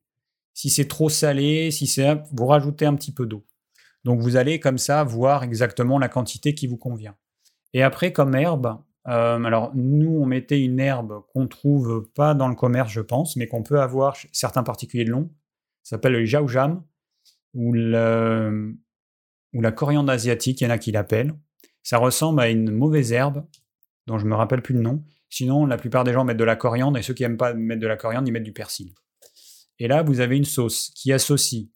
Si c'est trop salé, si c'est, vous rajoutez un petit peu d'eau. Donc vous allez comme ça voir exactement la quantité qui vous convient. Et après, comme herbe, euh, alors nous, on mettait une herbe qu'on trouve pas dans le commerce, je pense, mais qu'on peut avoir certains particuliers de long. Ça s'appelle le jaoujam ou, ou la coriandre asiatique, il y en a qui l'appellent. Ça ressemble à une mauvaise herbe, dont je me rappelle plus le nom. Sinon, la plupart des gens mettent de la coriandre, et ceux qui n'aiment pas mettre de la coriandre, ils mettent du persil. Et là, vous avez une sauce qui associe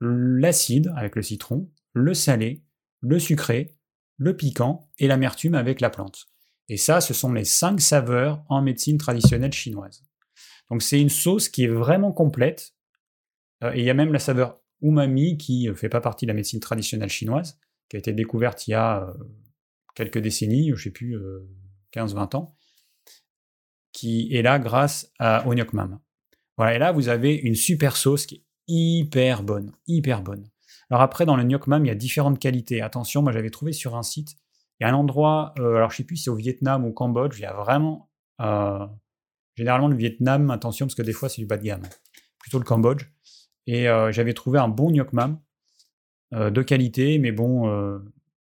l'acide avec le citron, le salé, le sucré, le piquant et l'amertume avec la plante. Et ça, ce sont les cinq saveurs en médecine traditionnelle chinoise. Donc c'est une sauce qui est vraiment complète. Euh, et il y a même la saveur umami qui ne euh, fait pas partie de la médecine traditionnelle chinoise, qui a été découverte il y a euh, quelques décennies, je ne sais plus, 15-20 ans, qui est là grâce à Onyokmam. Voilà, et là vous avez une super sauce qui est hyper bonne, hyper bonne. Alors après, dans le Nyokmam, il y a différentes qualités. Attention, moi j'avais trouvé sur un site, il y a un endroit, euh, alors je sais plus si c'est au Vietnam ou au Cambodge, il y a vraiment, euh, généralement le Vietnam, attention parce que des fois c'est du bas de gamme, plutôt le Cambodge. Et euh, j'avais trouvé un bon Nyokmam de qualité, mais bon,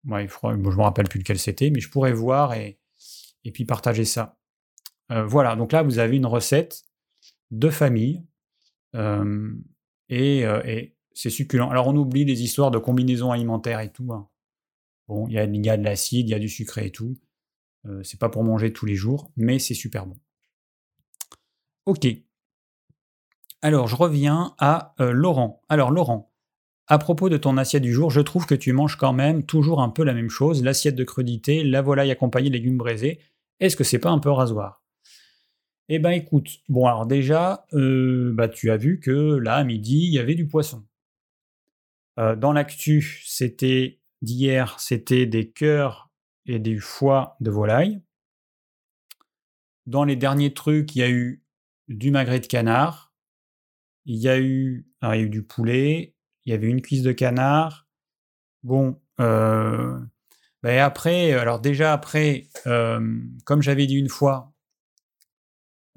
ouais, je ne me rappelle plus lequel c'était, mais je pourrais voir et, et puis partager ça. voilà, donc là vous avez une recette de famille et, c'est succulent. Alors on oublie les histoires de combinaisons alimentaires et tout. Hein. Bon, il y, a, de l'acide, il y a du sucré et tout. c'est pas pour manger tous les jours, mais c'est super bon. Ok. Alors je reviens à Laurent. Alors Laurent, à propos de ton assiette du jour, je trouve que tu manges quand même toujours un peu la même chose, l'assiette de crudité, la volaille accompagnée de légumes braisés. Est-ce que c'est pas un peu rasoir? Eh ben écoute, bon alors déjà, euh, bah, tu as vu que là, à midi, il y avait du poisson. Euh, dans l'actu, c'était d'hier, c'était des cœurs et des foies de volaille. Dans les derniers trucs, il y a eu du magret de canard, il y a eu, il y a eu du poulet, il y avait une cuisse de canard. Bon, euh, ben après, alors déjà après, euh, comme j'avais dit une fois,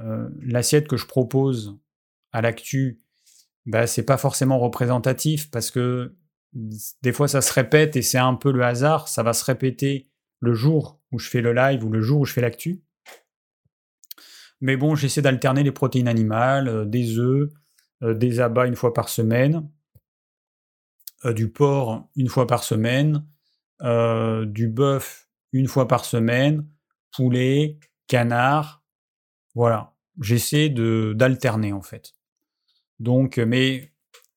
euh, l'assiette que je propose à l'actu, ben, c'est pas forcément représentatif parce que des fois ça se répète et c'est un peu le hasard, ça va se répéter le jour où je fais le live ou le jour où je fais l'actu. Mais bon, j'essaie d'alterner les protéines animales, des œufs, des abats une fois par semaine. Euh, du porc une fois par semaine, euh, du bœuf une fois par semaine, poulet, canard. Voilà, j'essaie d'alterner en fait. Donc, mais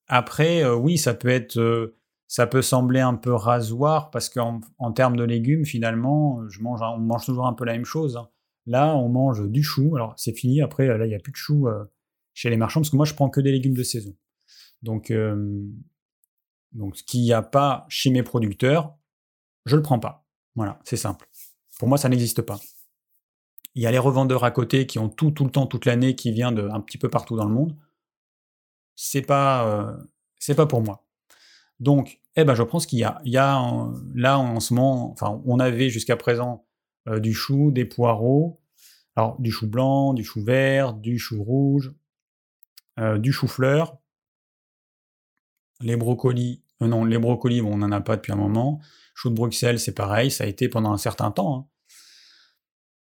après, euh, oui, ça peut être, ça peut sembler un peu rasoir parce qu'en en termes de légumes, finalement, je mange, on mange toujours un peu la même chose. Hein. Là, on mange du chou. Alors, c'est fini. Après, là, il n'y a plus de chou chez les marchands parce que moi, je prends que des légumes de saison. Donc, donc ce qu'il n'y a pas chez mes producteurs, je le prends pas. Voilà, c'est simple. Pour moi, ça n'existe pas. Il y a les revendeurs à côté qui ont tout, tout le temps, toute l'année, qui vient de un petit peu partout dans le monde. C'est pas, euh, c'est pas pour moi. Donc, eh ben, je pense qu'il y a, il y a là en ce moment, enfin, on avait jusqu'à présent euh, du chou, des poireaux, alors du chou blanc, du chou vert, du chou rouge, euh, du chou-fleur, les brocolis, euh, non, les brocolis, on n'en a pas depuis un moment. Chou de Bruxelles, c'est pareil, ça a été pendant un certain temps. Hein.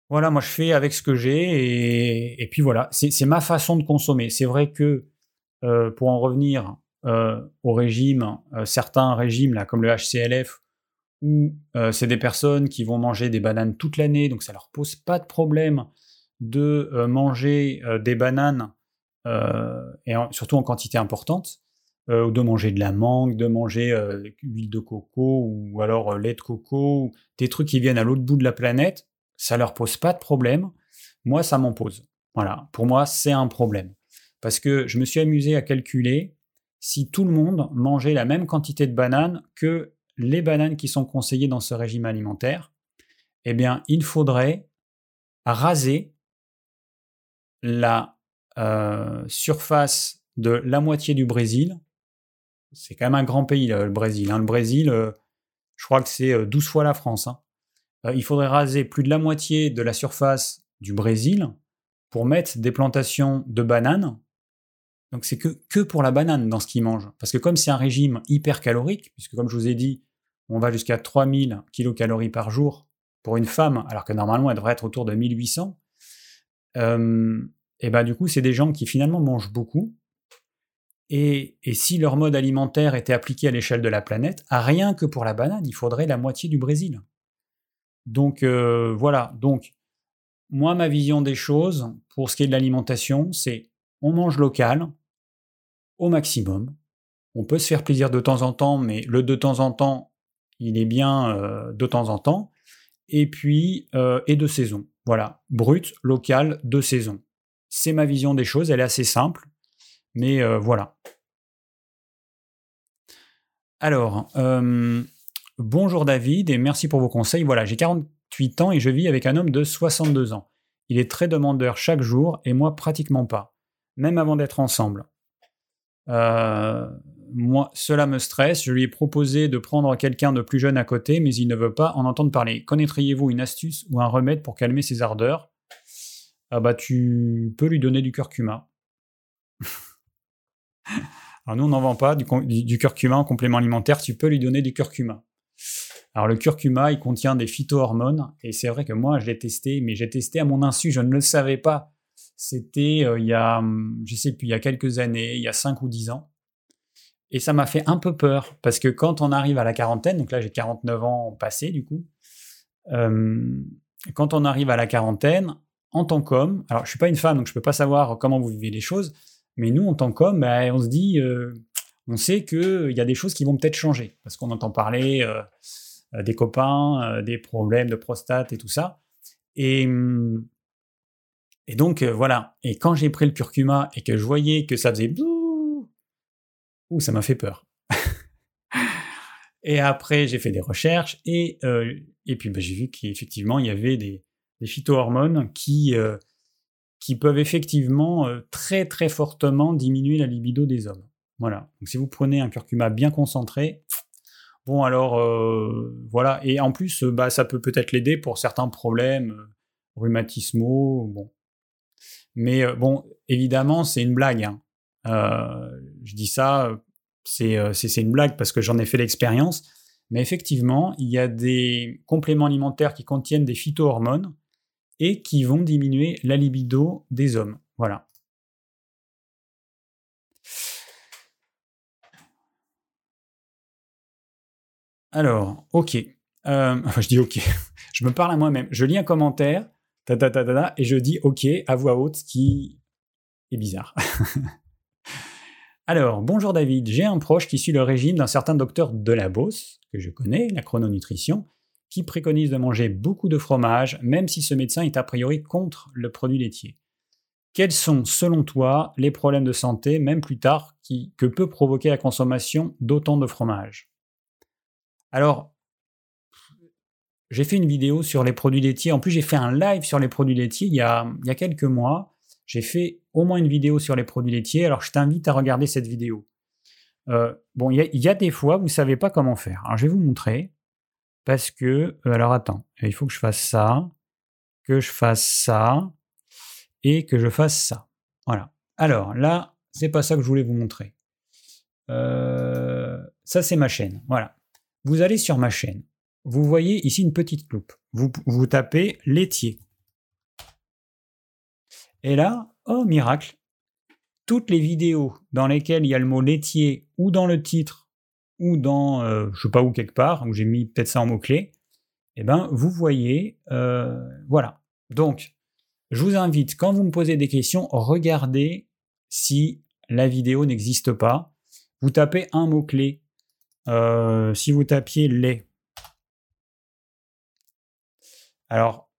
Voilà, moi je fais avec ce que j'ai et, puis voilà, c'est ma façon de consommer. C'est vrai que euh, pour en revenir euh, au régime, certains régimes comme le HCLF, où c'est des personnes qui vont manger des bananes toute l'année, donc ça leur pose pas de problème de manger des bananes et surtout en quantité importante. Euh, ou de manger de la mangue, de manger euh, huile de coco ou alors euh, lait de coco, des trucs qui viennent à l'autre bout de la planète, ça leur pose pas de problème. Moi, ça m'en pose. Voilà, pour moi, c'est un problème. Parce que je me suis amusé à calculer si tout le monde mangeait la même quantité de bananes que les bananes qui sont conseillées dans ce régime alimentaire, eh bien, il faudrait raser la surface de la moitié du Brésil c'est quand même un grand pays, le Brésil. Hein. Le Brésil, euh, je crois que c'est 12 euh, fois la France. Hein. Euh, il faudrait raser plus de la moitié de la surface du Brésil pour mettre des plantations de bananes. Donc c'est que, que pour la banane dans ce qu'ils mangent. Parce que comme c'est un régime hyper calorique, puisque comme je vous ai dit, on va jusqu'à 3000 kilocalories par jour pour une femme, alors que normalement elle devrait être autour de 1800, et ben du coup c'est des gens qui finalement mangent beaucoup, et, si leur mode alimentaire était appliqué à l'échelle de la planète, à rien que pour la banane, il faudrait la moitié du Brésil. Donc euh, voilà, donc moi ma vision des choses pour ce qui est de l'alimentation, c'est on mange local au maximum. On peut se faire plaisir de temps en temps, mais le de temps en temps, il est bien euh, de temps en temps. Et puis, euh, et de saison. Voilà, brut, local, de saison. C'est ma vision des choses, elle est assez simple. Mais euh, voilà. Alors, euh, bonjour David et merci pour vos conseils. Voilà, j'ai 48 ans et je vis avec un homme de 62 ans. Il est très demandeur chaque jour et moi pratiquement pas, même avant d'être ensemble. Euh, moi, cela me stresse. Je lui ai proposé de prendre quelqu'un de plus jeune à côté, mais il ne veut pas en entendre parler. Connaîtriez-vous une astuce ou un remède pour calmer ses ardeurs? Ah bah tu peux lui donner du curcuma. Alors nous, on n'en vend pas du, curcuma en complément alimentaire, tu peux lui donner du curcuma. Alors le curcuma, il contient des phytohormones, et c'est vrai que moi, je l'ai testé, mais j'ai testé à mon insu, je ne le savais pas. C'était euh, il y a, hum, je sais plus, il y a quelques années, il y a 5 ou 10 ans. Et ça m'a fait un peu peur, parce que quand on arrive à la quarantaine, donc là j'ai 49 ans passés du coup, euh, quand on arrive à la quarantaine, en tant qu'homme, alors je suis pas une femme, donc je peux pas savoir comment vous vivez les choses, mais nous en tant qu'homme, ben, on se dit, euh, on sait qu'il y a des choses qui vont peut-être changer, parce qu'on entend parler euh, des copains, des problèmes de prostate et tout ça. Et, hum, donc voilà, et quand j'ai pris le curcuma et que je voyais que ça faisait Ouh, ça m'a fait peur. (laughs) et après, j'ai fait des recherches et, euh, et puis bah, j'ai vu qu'effectivement, il y avait des, phytohormones qui, euh, qui peuvent effectivement euh, très très fortement diminuer la libido des hommes. Voilà. Donc si vous prenez un curcuma bien concentré, bon alors voilà. Et en plus, bah, ça peut peut-être l'aider pour certains problèmes rhumatismaux. Bon. Mais bon, évidemment, c'est une blague. Hein. Euh, je dis ça, euh, c'est une blague parce que j'en ai fait l'expérience. Mais effectivement, il y a des compléments alimentaires qui contiennent des phytohormones et qui vont diminuer la libido des hommes. Voilà. Alors, ok. Euh, (laughs) je dis ok. (laughs) je me parle à moi-même. Je lis un commentaire, ta, ta, ta, et je dis ok à voix haute, ce qui est bizarre. (laughs) Alors, bonjour David, j'ai un proche qui suit le régime d'un certain docteur Delabos, que je connais, la chrononutrition, qui préconise de manger beaucoup de fromage, même si ce médecin est a priori contre le produit laitier. Quels sont, selon toi, les problèmes de santé, même plus tard, que peut provoquer la consommation d'autant de fromage? Alors, j'ai fait une vidéo sur les produits laitiers. En plus, j'ai fait un live sur les produits laitiers il y a, il y a quelques mois. J'ai fait au moins une vidéo sur les produits laitiers, alors je t'invite à regarder cette vidéo. Euh, bon, il y, a des fois, vous ne savez pas comment faire. Alors je vais vous montrer, parce que... Euh, alors attends, il faut que je fasse ça, que je fasse ça, et que je fasse ça. Voilà. Alors là, c'est pas ça que je voulais vous montrer. Euh, ça, c'est ma chaîne. Voilà. Vous allez sur ma chaîne. Vous voyez ici une petite loupe. Vous, vous tapez laitier. Et là, oh miracle, toutes les vidéos dans lesquelles il y a le mot laitier ou dans le titre ou dans, je euh, je sais pas où quelque part, où j'ai mis peut-être ça en mot-clé, eh ben, vous voyez, euh, voilà. Donc, je vous invite, quand vous me posez des questions, regardez si la vidéo n'existe pas. Vous tapez un mot-clé. Euh, si vous tapiez lait. Alors,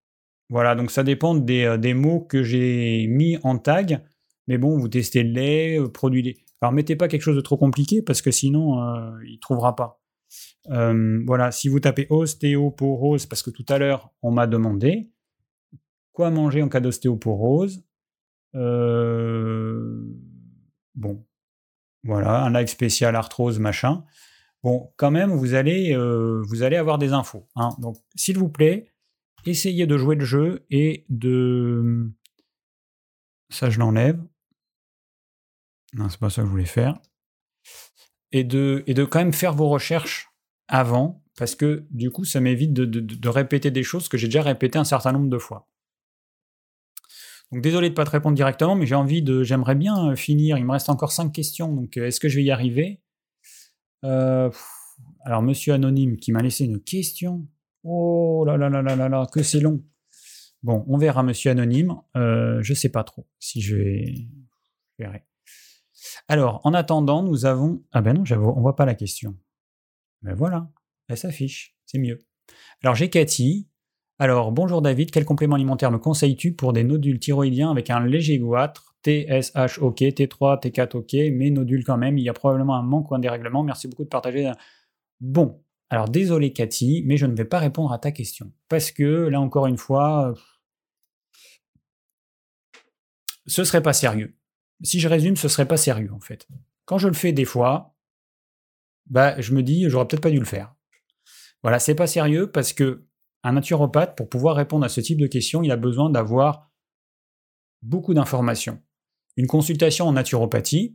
voilà, donc ça dépend des, mots que j'ai mis en tag. Mais bon, vous testez le lait, euh, produit lait. Alors mettez pas quelque chose de trop compliqué parce que sinon, euh, il trouvera pas. voilà, si vous tapez ostéoporose, parce que tout à l'heure, on m'a demandé quoi manger en cas d'ostéoporose. bon, voilà, un live spécial arthrose, machin. Bon, quand même, vous allez, allez avoir des infos. Hein. Donc, s'il vous plaît, essayez de jouer le jeu et de... Ça, je l'enlève. Non, c'est pas ça que je voulais faire. Et de, et de quand même faire vos recherches avant, parce que du coup, ça m'évite de, de, répéter des choses que j'ai déjà répétées un certain nombre de fois. Donc désolé de ne pas te répondre directement, mais j'ai envie de, j'aimerais bien finir. Il me reste encore cinq questions, donc euh, est-ce que je vais y arriver? Euh, Alors Monsieur anonyme qui m'a laissé une question. Oh là là là là là là, que c'est long. Bon, on verra, monsieur anonyme. Euh, je sais pas trop si je vais. Je verrai. Alors, en attendant, nous avons. Ah ben non, on voit pas la question. Ben voilà, elle s'affiche, c'est mieux. Alors, j'ai Cathy. Alors, bonjour David, quel complément alimentaire me conseilles-tu pour des nodules thyroïdiens avec un léger goitre? TSH OK, T3, T4 OK, mais nodules quand même. Il y a probablement un manque ou un dérèglement. Merci beaucoup de partager. Bon, alors désolé Cathy, mais je ne vais pas répondre à ta question. Parce que là encore une fois, ce serait pas sérieux. Si je résume, ce serait pas sérieux en fait. Quand je le fais des fois, bah, je me dis, j'aurais peut-être pas dû le faire. Voilà, c'est pas sérieux parce que un naturopathe, pour pouvoir répondre à ce type de questions, il a besoin d'avoir beaucoup d'informations. Une consultation en naturopathie,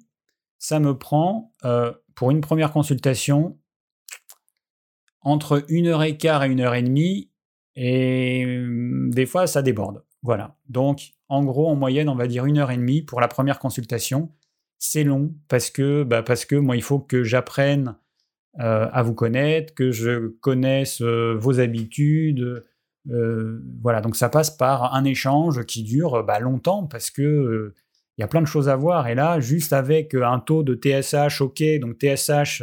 ça me prend, euh, pour une première consultation, entre une heure et quart et une heure et demie, et mmh, des fois ça déborde. Voilà. Donc, en gros, en moyenne, on va dire une heure et demie pour la première consultation. c'est long parce que, bah, parce que moi, il faut que j'apprenne euh, à vous connaître, que je connaisse euh, vos habitudes. Euh, voilà, donc ça passe par un échange qui dure bah, longtemps parce que il y a plein de choses à voir. Et là, juste avec un taux de TSH, ok, donc TSH,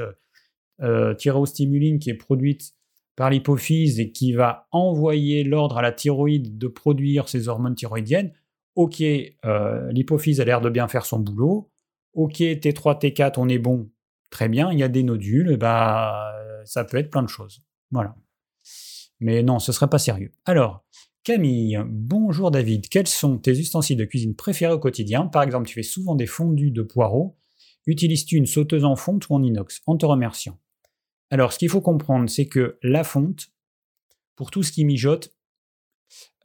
thyrostimuline qui est produite par l'hypophyse et qui va envoyer l'ordre à la thyroïde de produire ces hormones thyroïdiennes, ok, l'hypophyse a l'air de bien faire son boulot, ok, T3, T4, on est bon, très bien, il y a des nodules, bah, ça peut être plein de choses. Voilà. Mais non, ce serait pas sérieux. Alors, Camille, bonjour David, quels sont tes ustensiles de cuisine préférés au quotidien? Par exemple, tu fais souvent des fondus de poireaux. Utilises-tu une sauteuse en fonte ou en inox? En te remerciant. Alors, ce qu'il faut comprendre, c'est que la fonte, pour tout ce qui mijote,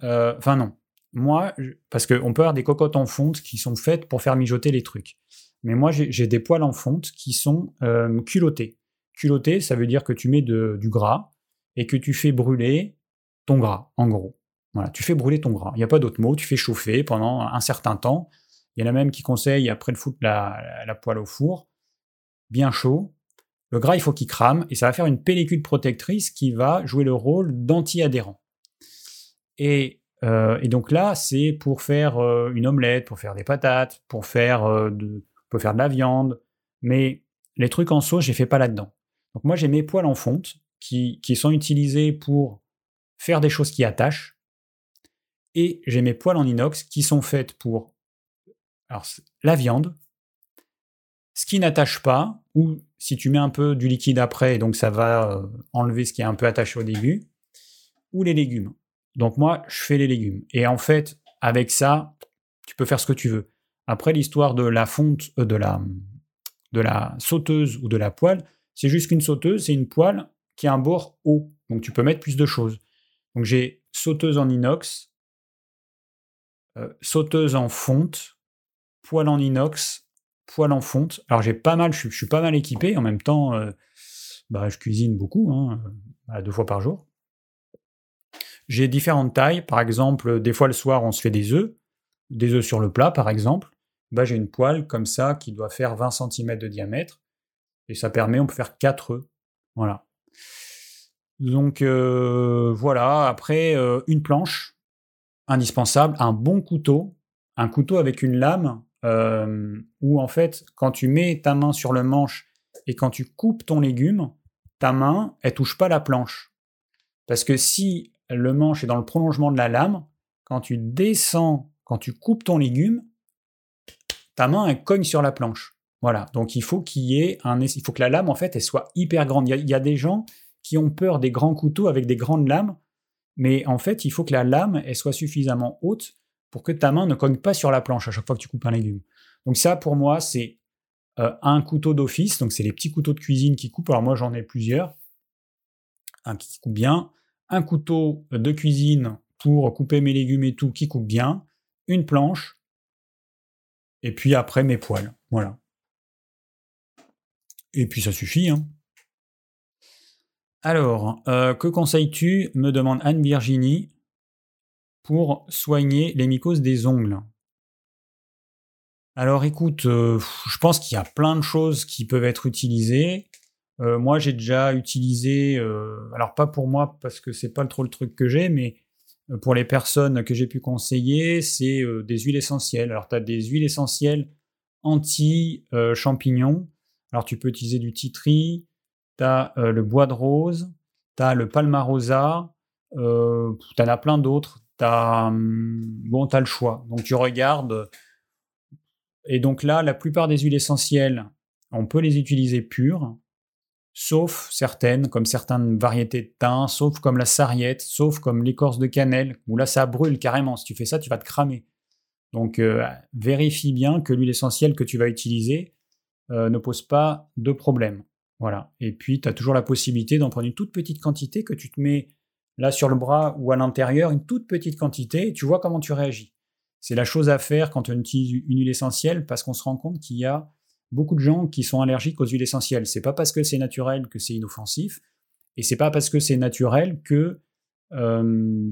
euh, enfin non, moi, parce qu'on peut avoir des cocottes en fonte qui sont faites pour faire mijoter les trucs. Mais moi, j'ai des poils en fonte qui sont euh, culottés. Culottés, ça veut dire que tu mets du gras et que tu fais brûler ton gras, en gros. Voilà, tu fais brûler ton gras. Il n'y a pas d'autre mot. Tu fais chauffer pendant un certain temps. Il y en a même qui conseillent, après de foutre la, la poêle au four, bien chaud. Le gras, il faut qu'il crame et ça va faire une pellicule protectrice qui va jouer le rôle d'anti-adhérent. Et, euh, et, donc là, c'est pour faire euh, une omelette, pour faire des patates, pour faire de, on peut faire de la viande, mais les trucs en sauce, j'ai fait pas là-dedans. Donc moi, j'ai mes poêles en fonte qui, qui sont utilisés pour faire des choses qui attachent, et j'ai mes poêles en inox qui sont faites pour alors, la viande, ce qui n'attache pas, ou si tu mets un peu du liquide après, donc ça va euh, enlever ce qui est un peu attaché au début, ou les légumes. Donc moi, je fais les légumes. Et en fait, avec ça, tu peux faire ce que tu veux. Après, l'histoire de la fonte, euh, de, la, sauteuse ou de la poêle, c'est juste qu'une sauteuse, c'est une poêle qui a un bord haut. Donc tu peux mettre plus de choses. Donc j'ai sauteuse en inox, euh, sauteuse en fonte, poêle en inox, poêle en fonte. Alors j'ai pas mal, je, suis pas mal équipé. En même temps, euh, bah, je cuisine beaucoup, hein, deux fois par jour. J'ai différentes tailles. Par exemple, des fois le soir, on se fait des œufs, des œufs sur le plat, par exemple. Bah, j'ai une poêle comme ça qui doit faire 20 cm de diamètre. Et ça permet, on peut faire 4 œufs. Voilà. Donc euh, voilà, après euh, une planche, indispensable, un bon couteau, un couteau avec une lame, euh, où en fait, quand tu mets ta main sur le manche et quand tu coupes ton légume, ta main, elle touche pas la planche. Parce que si le manche est dans le prolongement de la lame, quand tu descends, quand tu coupes ton légume, ta main elle cogne sur la planche. Voilà. Donc il faut qu'il y ait il faut que la lame en fait elle soit hyper grande. Il y, a, des gens qui ont peur des grands couteaux avec des grandes lames, mais en fait il faut que la lame elle soit suffisamment haute pour que ta main ne cogne pas sur la planche à chaque fois que tu coupes un légume. Donc ça pour moi c'est euh, un couteau d'office. Donc c'est les petits couteaux de cuisine qui coupent. Alors moi j'en ai plusieurs. Un qui coupe bien, un couteau de cuisine pour couper mes légumes et tout qui coupe bien, une planche et puis après mes poils. Voilà. Et puis ça suffit. Hein. Alors, euh, que conseilles-tu me demande Anne-Virginie pour soigner les mycoses des ongles? Alors écoute, euh, je pense qu'il y a plein de choses qui peuvent être utilisées. Euh, moi, j'ai déjà utilisé, alors pas pour moi parce que c'est pas trop le truc que j'ai, mais pour les personnes que j'ai pu conseiller, c'est euh, des huiles essentielles. Alors, tu as des huiles essentielles anti-champignons. Alors, tu peux utiliser du titri, tu as euh, le bois de rose, tu as le palmarosa, euh, tu en as plein d'autres. Tu hum, bon, as le choix. Donc, tu regardes. Et donc là, la plupart des huiles essentielles, on peut les utiliser pures sauf certaines, comme certaines variétés de thym, sauf comme la sarriette, sauf comme l'écorce de cannelle, où là ça brûle carrément. Si tu fais ça, tu vas te cramer. Donc euh, vérifie bien que l'huile essentielle que tu vas utiliser euh, ne pose pas de problème. Voilà. Et puis tu as toujours la possibilité d'en prendre une toute petite quantité que tu te mets là sur le bras ou à l'intérieur, une toute petite quantité, et tu vois comment tu réagis. C'est la chose à faire quand on utilise une huile essentielle parce qu'on se rend compte qu'il y a beaucoup de gens qui sont allergiques aux huiles essentielles. C'est pas parce que c'est naturel que c'est inoffensif, et c'est pas parce que c'est naturel que euh,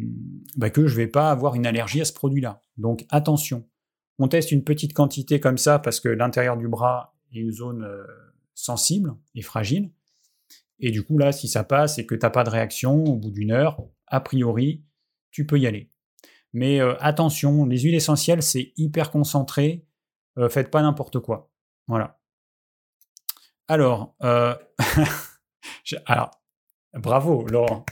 bah que je vais pas avoir une allergie à ce produit-là. Donc attention. On teste une petite quantité comme ça parce que l'intérieur du bras est une zone euh, sensible et fragile. Et du coup, là, si ça passe et que tu n'as pas de réaction au bout d'une heure, a priori, tu peux y aller. Mais euh, attention, les huiles essentielles, c'est hyper concentré. Euh, faites pas n'importe quoi. Voilà. Alors, (laughs) alors, bravo, Laurent.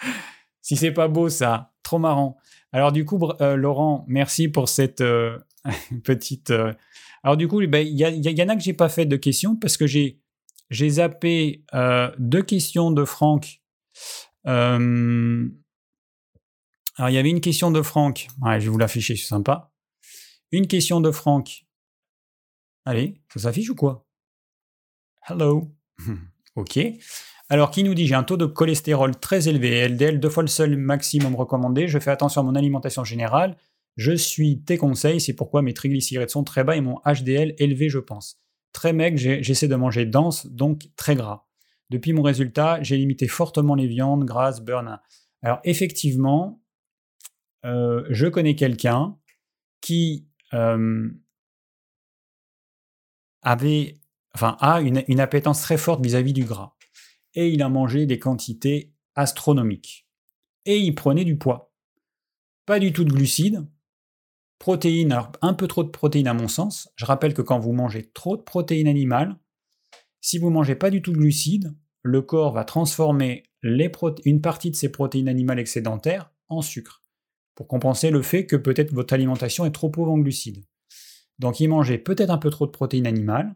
(laughs) si c'est pas beau, ça, trop marrant. Alors du coup, Laurent, merci pour cette (laughs) petite alors du coup, ben, il y, en a que j'ai pas fait de questions parce que j'ai zappé euh, deux questions de Franck. Euh, alors il y avait une question de Franck. je vais vous l'afficher, c'est sympa. Une question de Franck. Allez, ça s'affiche ou quoi? Hello. (laughs) ok. Alors, qui nous dit j'ai un taux de cholestérol très élevé, LDL deux fois le seul maximum recommandé, je fais attention à mon alimentation générale, je suis tes conseils, c'est pourquoi mes triglycérides sont très bas et mon HDL élevé, je pense. Très maigre, j'essaie de manger dense, donc très gras. Depuis mon résultat, j'ai limité fortement les viandes grasses, burn. Alors effectivement, euh, je connais quelqu'un qui euh, avait, enfin, a une, appétence très forte vis-à-vis -vis du gras. Et il a mangé des quantités astronomiques. Et il prenait du poids. Pas du tout de glucides, Protéines, alors un peu trop de protéines à mon sens. Je rappelle que quand vous mangez trop de protéines animales, si vous mangez pas du tout de glucides, le corps va transformer une partie de ces protéines animales excédentaires en sucre, pour compenser le fait que peut-être votre alimentation est trop pauvre en glucides. Donc il mangeait peut-être un peu trop de protéines animales,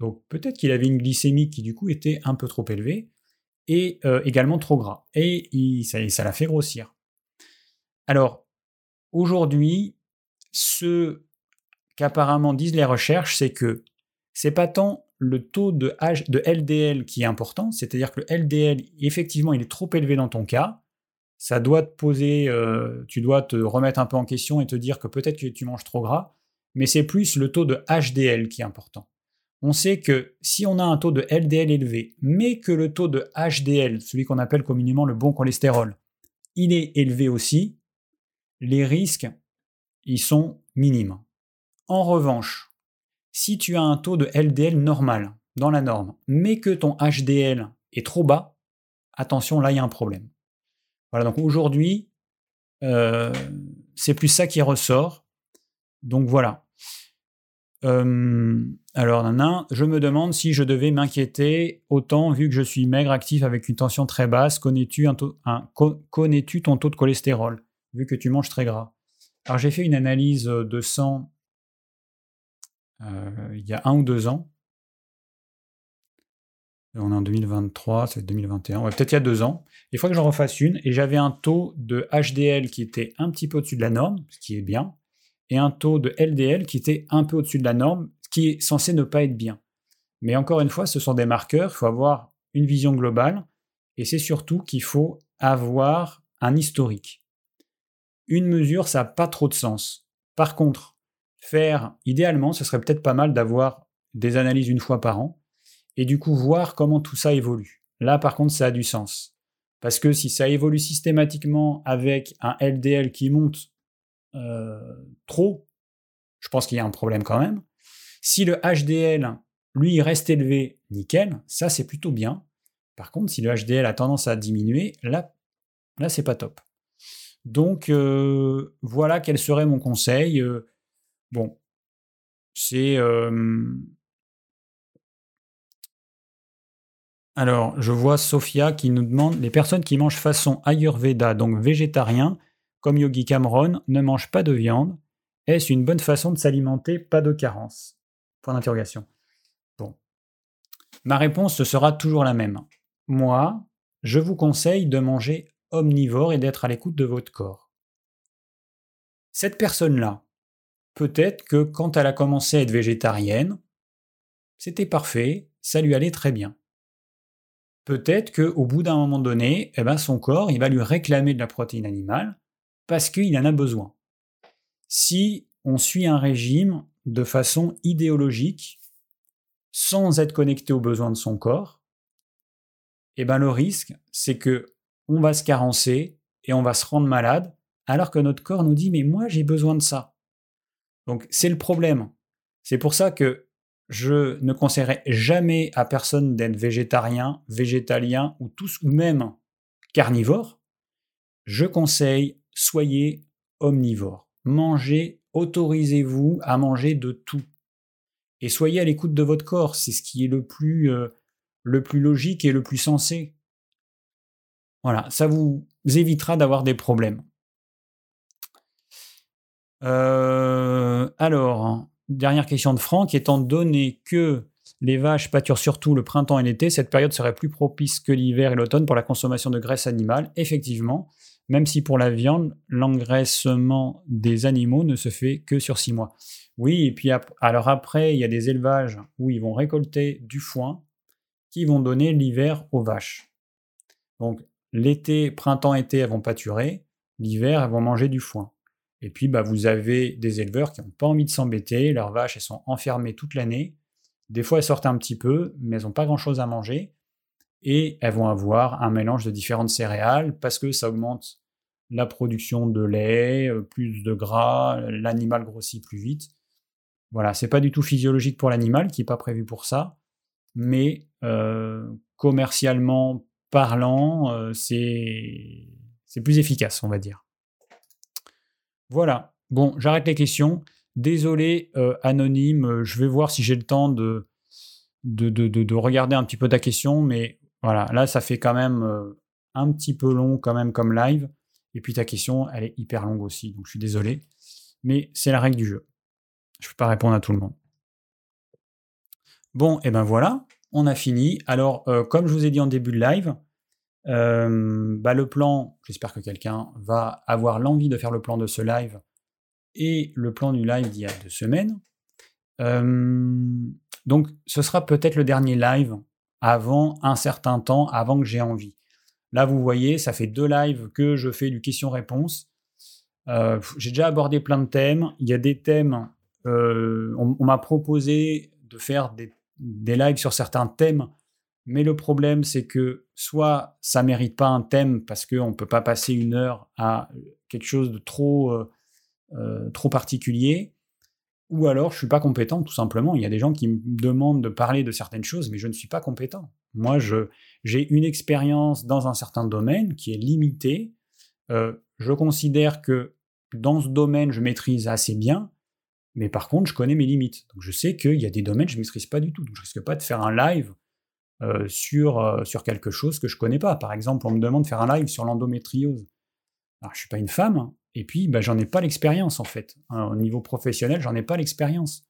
donc peut-être qu'il avait une glycémie qui du coup était un peu trop élevée, et euh, également trop gras. Et ça l'a fait grossir. Alors, aujourd'hui, ce qu'apparemment disent les recherches, c'est que c'est pas tant le taux de, LDL qui est important, c'est-à-dire que le LDL, effectivement, il est trop élevé dans ton cas. Ça doit te poser, euh, tu dois te remettre un peu en question et te dire que peut-être que tu manges trop gras, mais c'est plus le taux de HDL qui est important. On sait que si on a un taux de LDL élevé, mais que le taux de HDL, celui qu'on appelle communément le bon cholestérol, il est élevé aussi, les risques ils sont minimes. En revanche, si tu as un taux de LDL normal dans la norme, mais que ton HDL est trop bas, attention, là il y a un problème. Voilà, donc aujourd'hui, euh, c'est plus ça qui ressort. Donc voilà. Euh, alors, nan, je me demande si je devais m'inquiéter autant vu que je suis maigre, actif avec une tension très basse. Connais-tu ton taux de cholestérol vu que tu manges très gras? Alors j'ai fait une analyse de sang il y a un ou deux ans. On est en 2023, c'est 2021, ouais, peut-être il y a deux ans. Il faut que j'en refasse une. Et j'avais un taux de HDL qui était un petit peu au-dessus de la norme, ce qui est bien, et un taux de LDL qui était un peu au-dessus de la norme, ce qui est censé ne pas être bien. Mais encore une fois, ce sont des marqueurs, il faut avoir une vision globale, et c'est surtout qu'il faut avoir un historique une mesure, ça n'a pas trop de sens. Par contre, faire, idéalement, ce serait peut-être pas mal d'avoir des analyses une fois par an, et du coup voir comment tout ça évolue. Là, par contre, ça a du sens. Parce que si ça évolue systématiquement avec un LDL qui monte trop, je pense qu'il y a un problème quand même. Si le HDL, lui, reste élevé, nickel, ça c'est plutôt bien. Par contre, si le HDL a tendance à diminuer, là, là c'est pas top. Donc euh, voilà quel serait mon conseil. Euh, bon, c'est... Alors, je vois Sophia qui nous demande les personnes qui mangent façon Ayurveda, donc végétarien, comme Yogi Cameron, ne mangent pas de viande. Est-ce une bonne façon de s'alimenter? Pas de carence. Point d'interrogation. Bon. Ma réponse sera toujours la même. Moi, je vous conseille de manger omnivore et d'être à l'écoute de votre corps. Cette personne-là, peut-être que quand elle a commencé à être végétarienne, c'était parfait, ça lui allait très bien. Peut-être qu'au bout d'un moment donné, eh ben son corps, il va lui réclamer de la protéine animale parce qu'il en a besoin. Si on suit un régime de façon idéologique, sans être connecté aux besoins de son corps, eh ben le risque, c'est que on va se carencer et on va se rendre malade, alors que notre corps nous dit mais moi j'ai besoin de ça. Donc c'est le problème. C'est pour ça que je ne conseillerais jamais à personne d'être végétarien, végétalien ou tous ou même carnivore. Je conseille soyez omnivore. Mangez, autorisez-vous à manger de tout. Et soyez à l'écoute de votre corps, c'est ce qui est le plus, euh, logique et le plus sensé. Voilà, ça vous évitera d'avoir des problèmes. Euh, alors, dernière question de Franck. Étant donné que les vaches pâturent surtout le printemps et l'été, cette période serait plus propice que l'hiver et l'automne pour la consommation de graisse animale. Effectivement, même si pour la viande, l'engraissement des animaux ne se fait que sur six mois. Oui, et puis alors après, il y a des élevages où ils vont récolter du foin qui vont donner l'hiver aux vaches. Donc l'été, printemps-été, elles vont pâturer, l'hiver, elles vont manger du foin. Et puis, bah, vous avez des éleveurs qui n'ont pas envie de s'embêter, leurs vaches, elles sont enfermées toute l'année. Des fois, elles sortent un petit peu, mais elles n'ont pas grand-chose à manger. Et elles vont avoir un mélange de différentes céréales parce que ça augmente la production de lait, euh, plus de gras, l'animal grossit plus vite. Voilà, c'est pas du tout physiologique pour l'animal qui n'est pas prévu pour ça, mais euh, commercialement parlant, euh, c'est plus efficace, on va dire. Voilà. Bon, j'arrête les questions. Désolé, anonyme, je vais voir si j'ai le temps de de, regarder un petit peu ta question, mais voilà, là, ça fait quand même euh, un petit peu long quand même comme live. Et puis ta question, elle est hyper longue aussi, donc je suis désolé. Mais c'est la règle du jeu. Je ne peux pas répondre à tout le monde. Bon, et ben voilà, on a fini. Alors, comme je vous ai dit en début de live, euh, bah, le plan, j'espère que quelqu'un va avoir l'envie de faire le plan de ce live et le plan du live d'il y a deux semaines. Euh, donc ce sera peut-être le dernier live avant un certain temps, avant que j'ai envie. Là, vous voyez, ça fait deux lives que je fais du question-réponse. Euh, j'ai déjà abordé plein de thèmes. Il y a des thèmes, on, m'a proposé de faire des, lives sur certains thèmes mais le problème, c'est que soit ça mérite pas un thème parce qu'on ne peut pas passer une heure à quelque chose de trop, euh, euh, trop particulier, ou alors je suis pas compétent tout simplement. Il y a des gens qui me demandent de parler de certaines choses, mais je ne suis pas compétent. Moi, j'ai une expérience dans un certain domaine qui est limitée. Euh, je considère que dans ce domaine, je maîtrise assez bien, mais par contre, je connais mes limites. Donc je sais qu'il y a des domaines que je ne maîtrise pas du tout. Donc je risque pas de faire un live euh, sur, euh, sur quelque chose que je connais pas. Par exemple, on me demande de faire un live sur l'endométriose. Alors, je suis pas une femme, et puis bah, j'en ai pas l'expérience en fait. Hein, au niveau professionnel, j'en ai pas l'expérience.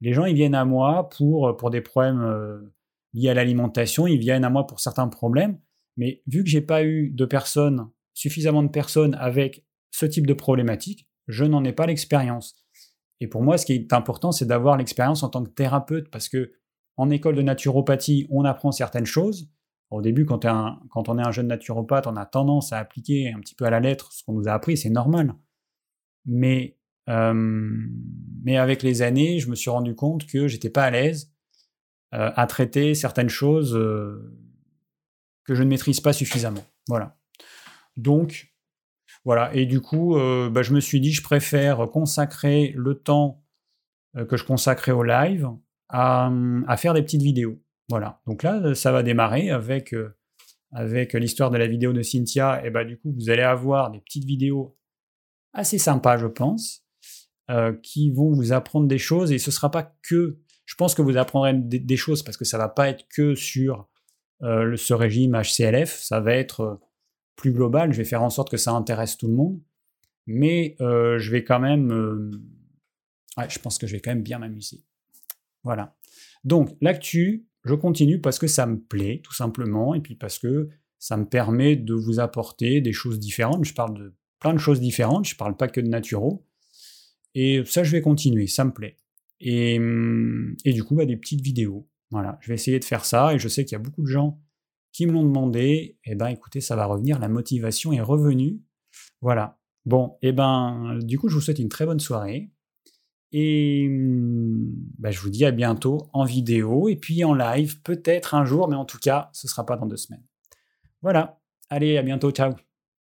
Les gens, ils viennent à moi pour, pour des problèmes euh, liés à l'alimentation, ils viennent à moi pour certains problèmes, mais vu que j'ai pas eu de personnes, suffisamment de personnes avec ce type de problématique, je n'en ai pas l'expérience. Et pour moi, ce qui est important, c'est d'avoir l'expérience en tant que thérapeute, parce que en école de naturopathie, on apprend certaines choses. Au début, quand, on est un jeune naturopathe, on a tendance à appliquer un petit peu à la lettre ce qu'on nous a appris, c'est normal. Mais, euh, avec les années, je me suis rendu compte que j'étais pas à l'aise euh, à traiter certaines choses euh, que je ne maîtrise pas suffisamment. Voilà. Donc, voilà. Et du coup, bah, je me suis dit, je préfère consacrer le temps que je consacrais au live à, faire des petites vidéos. Voilà. Donc là, ça va démarrer avec, euh, avec l'histoire de la vidéo de Cynthia. Et bah, du coup, vous allez avoir des petites vidéos assez sympas, je pense, euh, qui vont vous apprendre des choses. Et ce ne sera pas que. Je pense que vous apprendrez des, choses parce que ça va pas être que sur euh, ce régime HCLF. Ça va être plus global. Je vais faire en sorte que ça intéresse tout le monde. Mais je vais quand même. je pense que je vais quand même bien m'amuser. Voilà. Donc l'actu, je continue parce que ça me plaît, tout simplement, et puis parce que ça me permet de vous apporter des choses différentes. Je parle de plein de choses différentes, je parle pas que de naturaux. Et ça, je vais continuer, ça me plaît. Et, du coup, bah, des petites vidéos. Voilà, je vais essayer de faire ça, et je sais qu'il y a beaucoup de gens qui me l'ont demandé. Et eh ben écoutez, ça va revenir, la motivation est revenue. Voilà. Bon, et eh ben du coup, je vous souhaite une très bonne soirée. Et mmh, bah, je vous dis à bientôt en vidéo et puis en live, peut-être un jour, mais en tout cas, ce ne sera pas dans deux semaines. Voilà, allez, à bientôt, ciao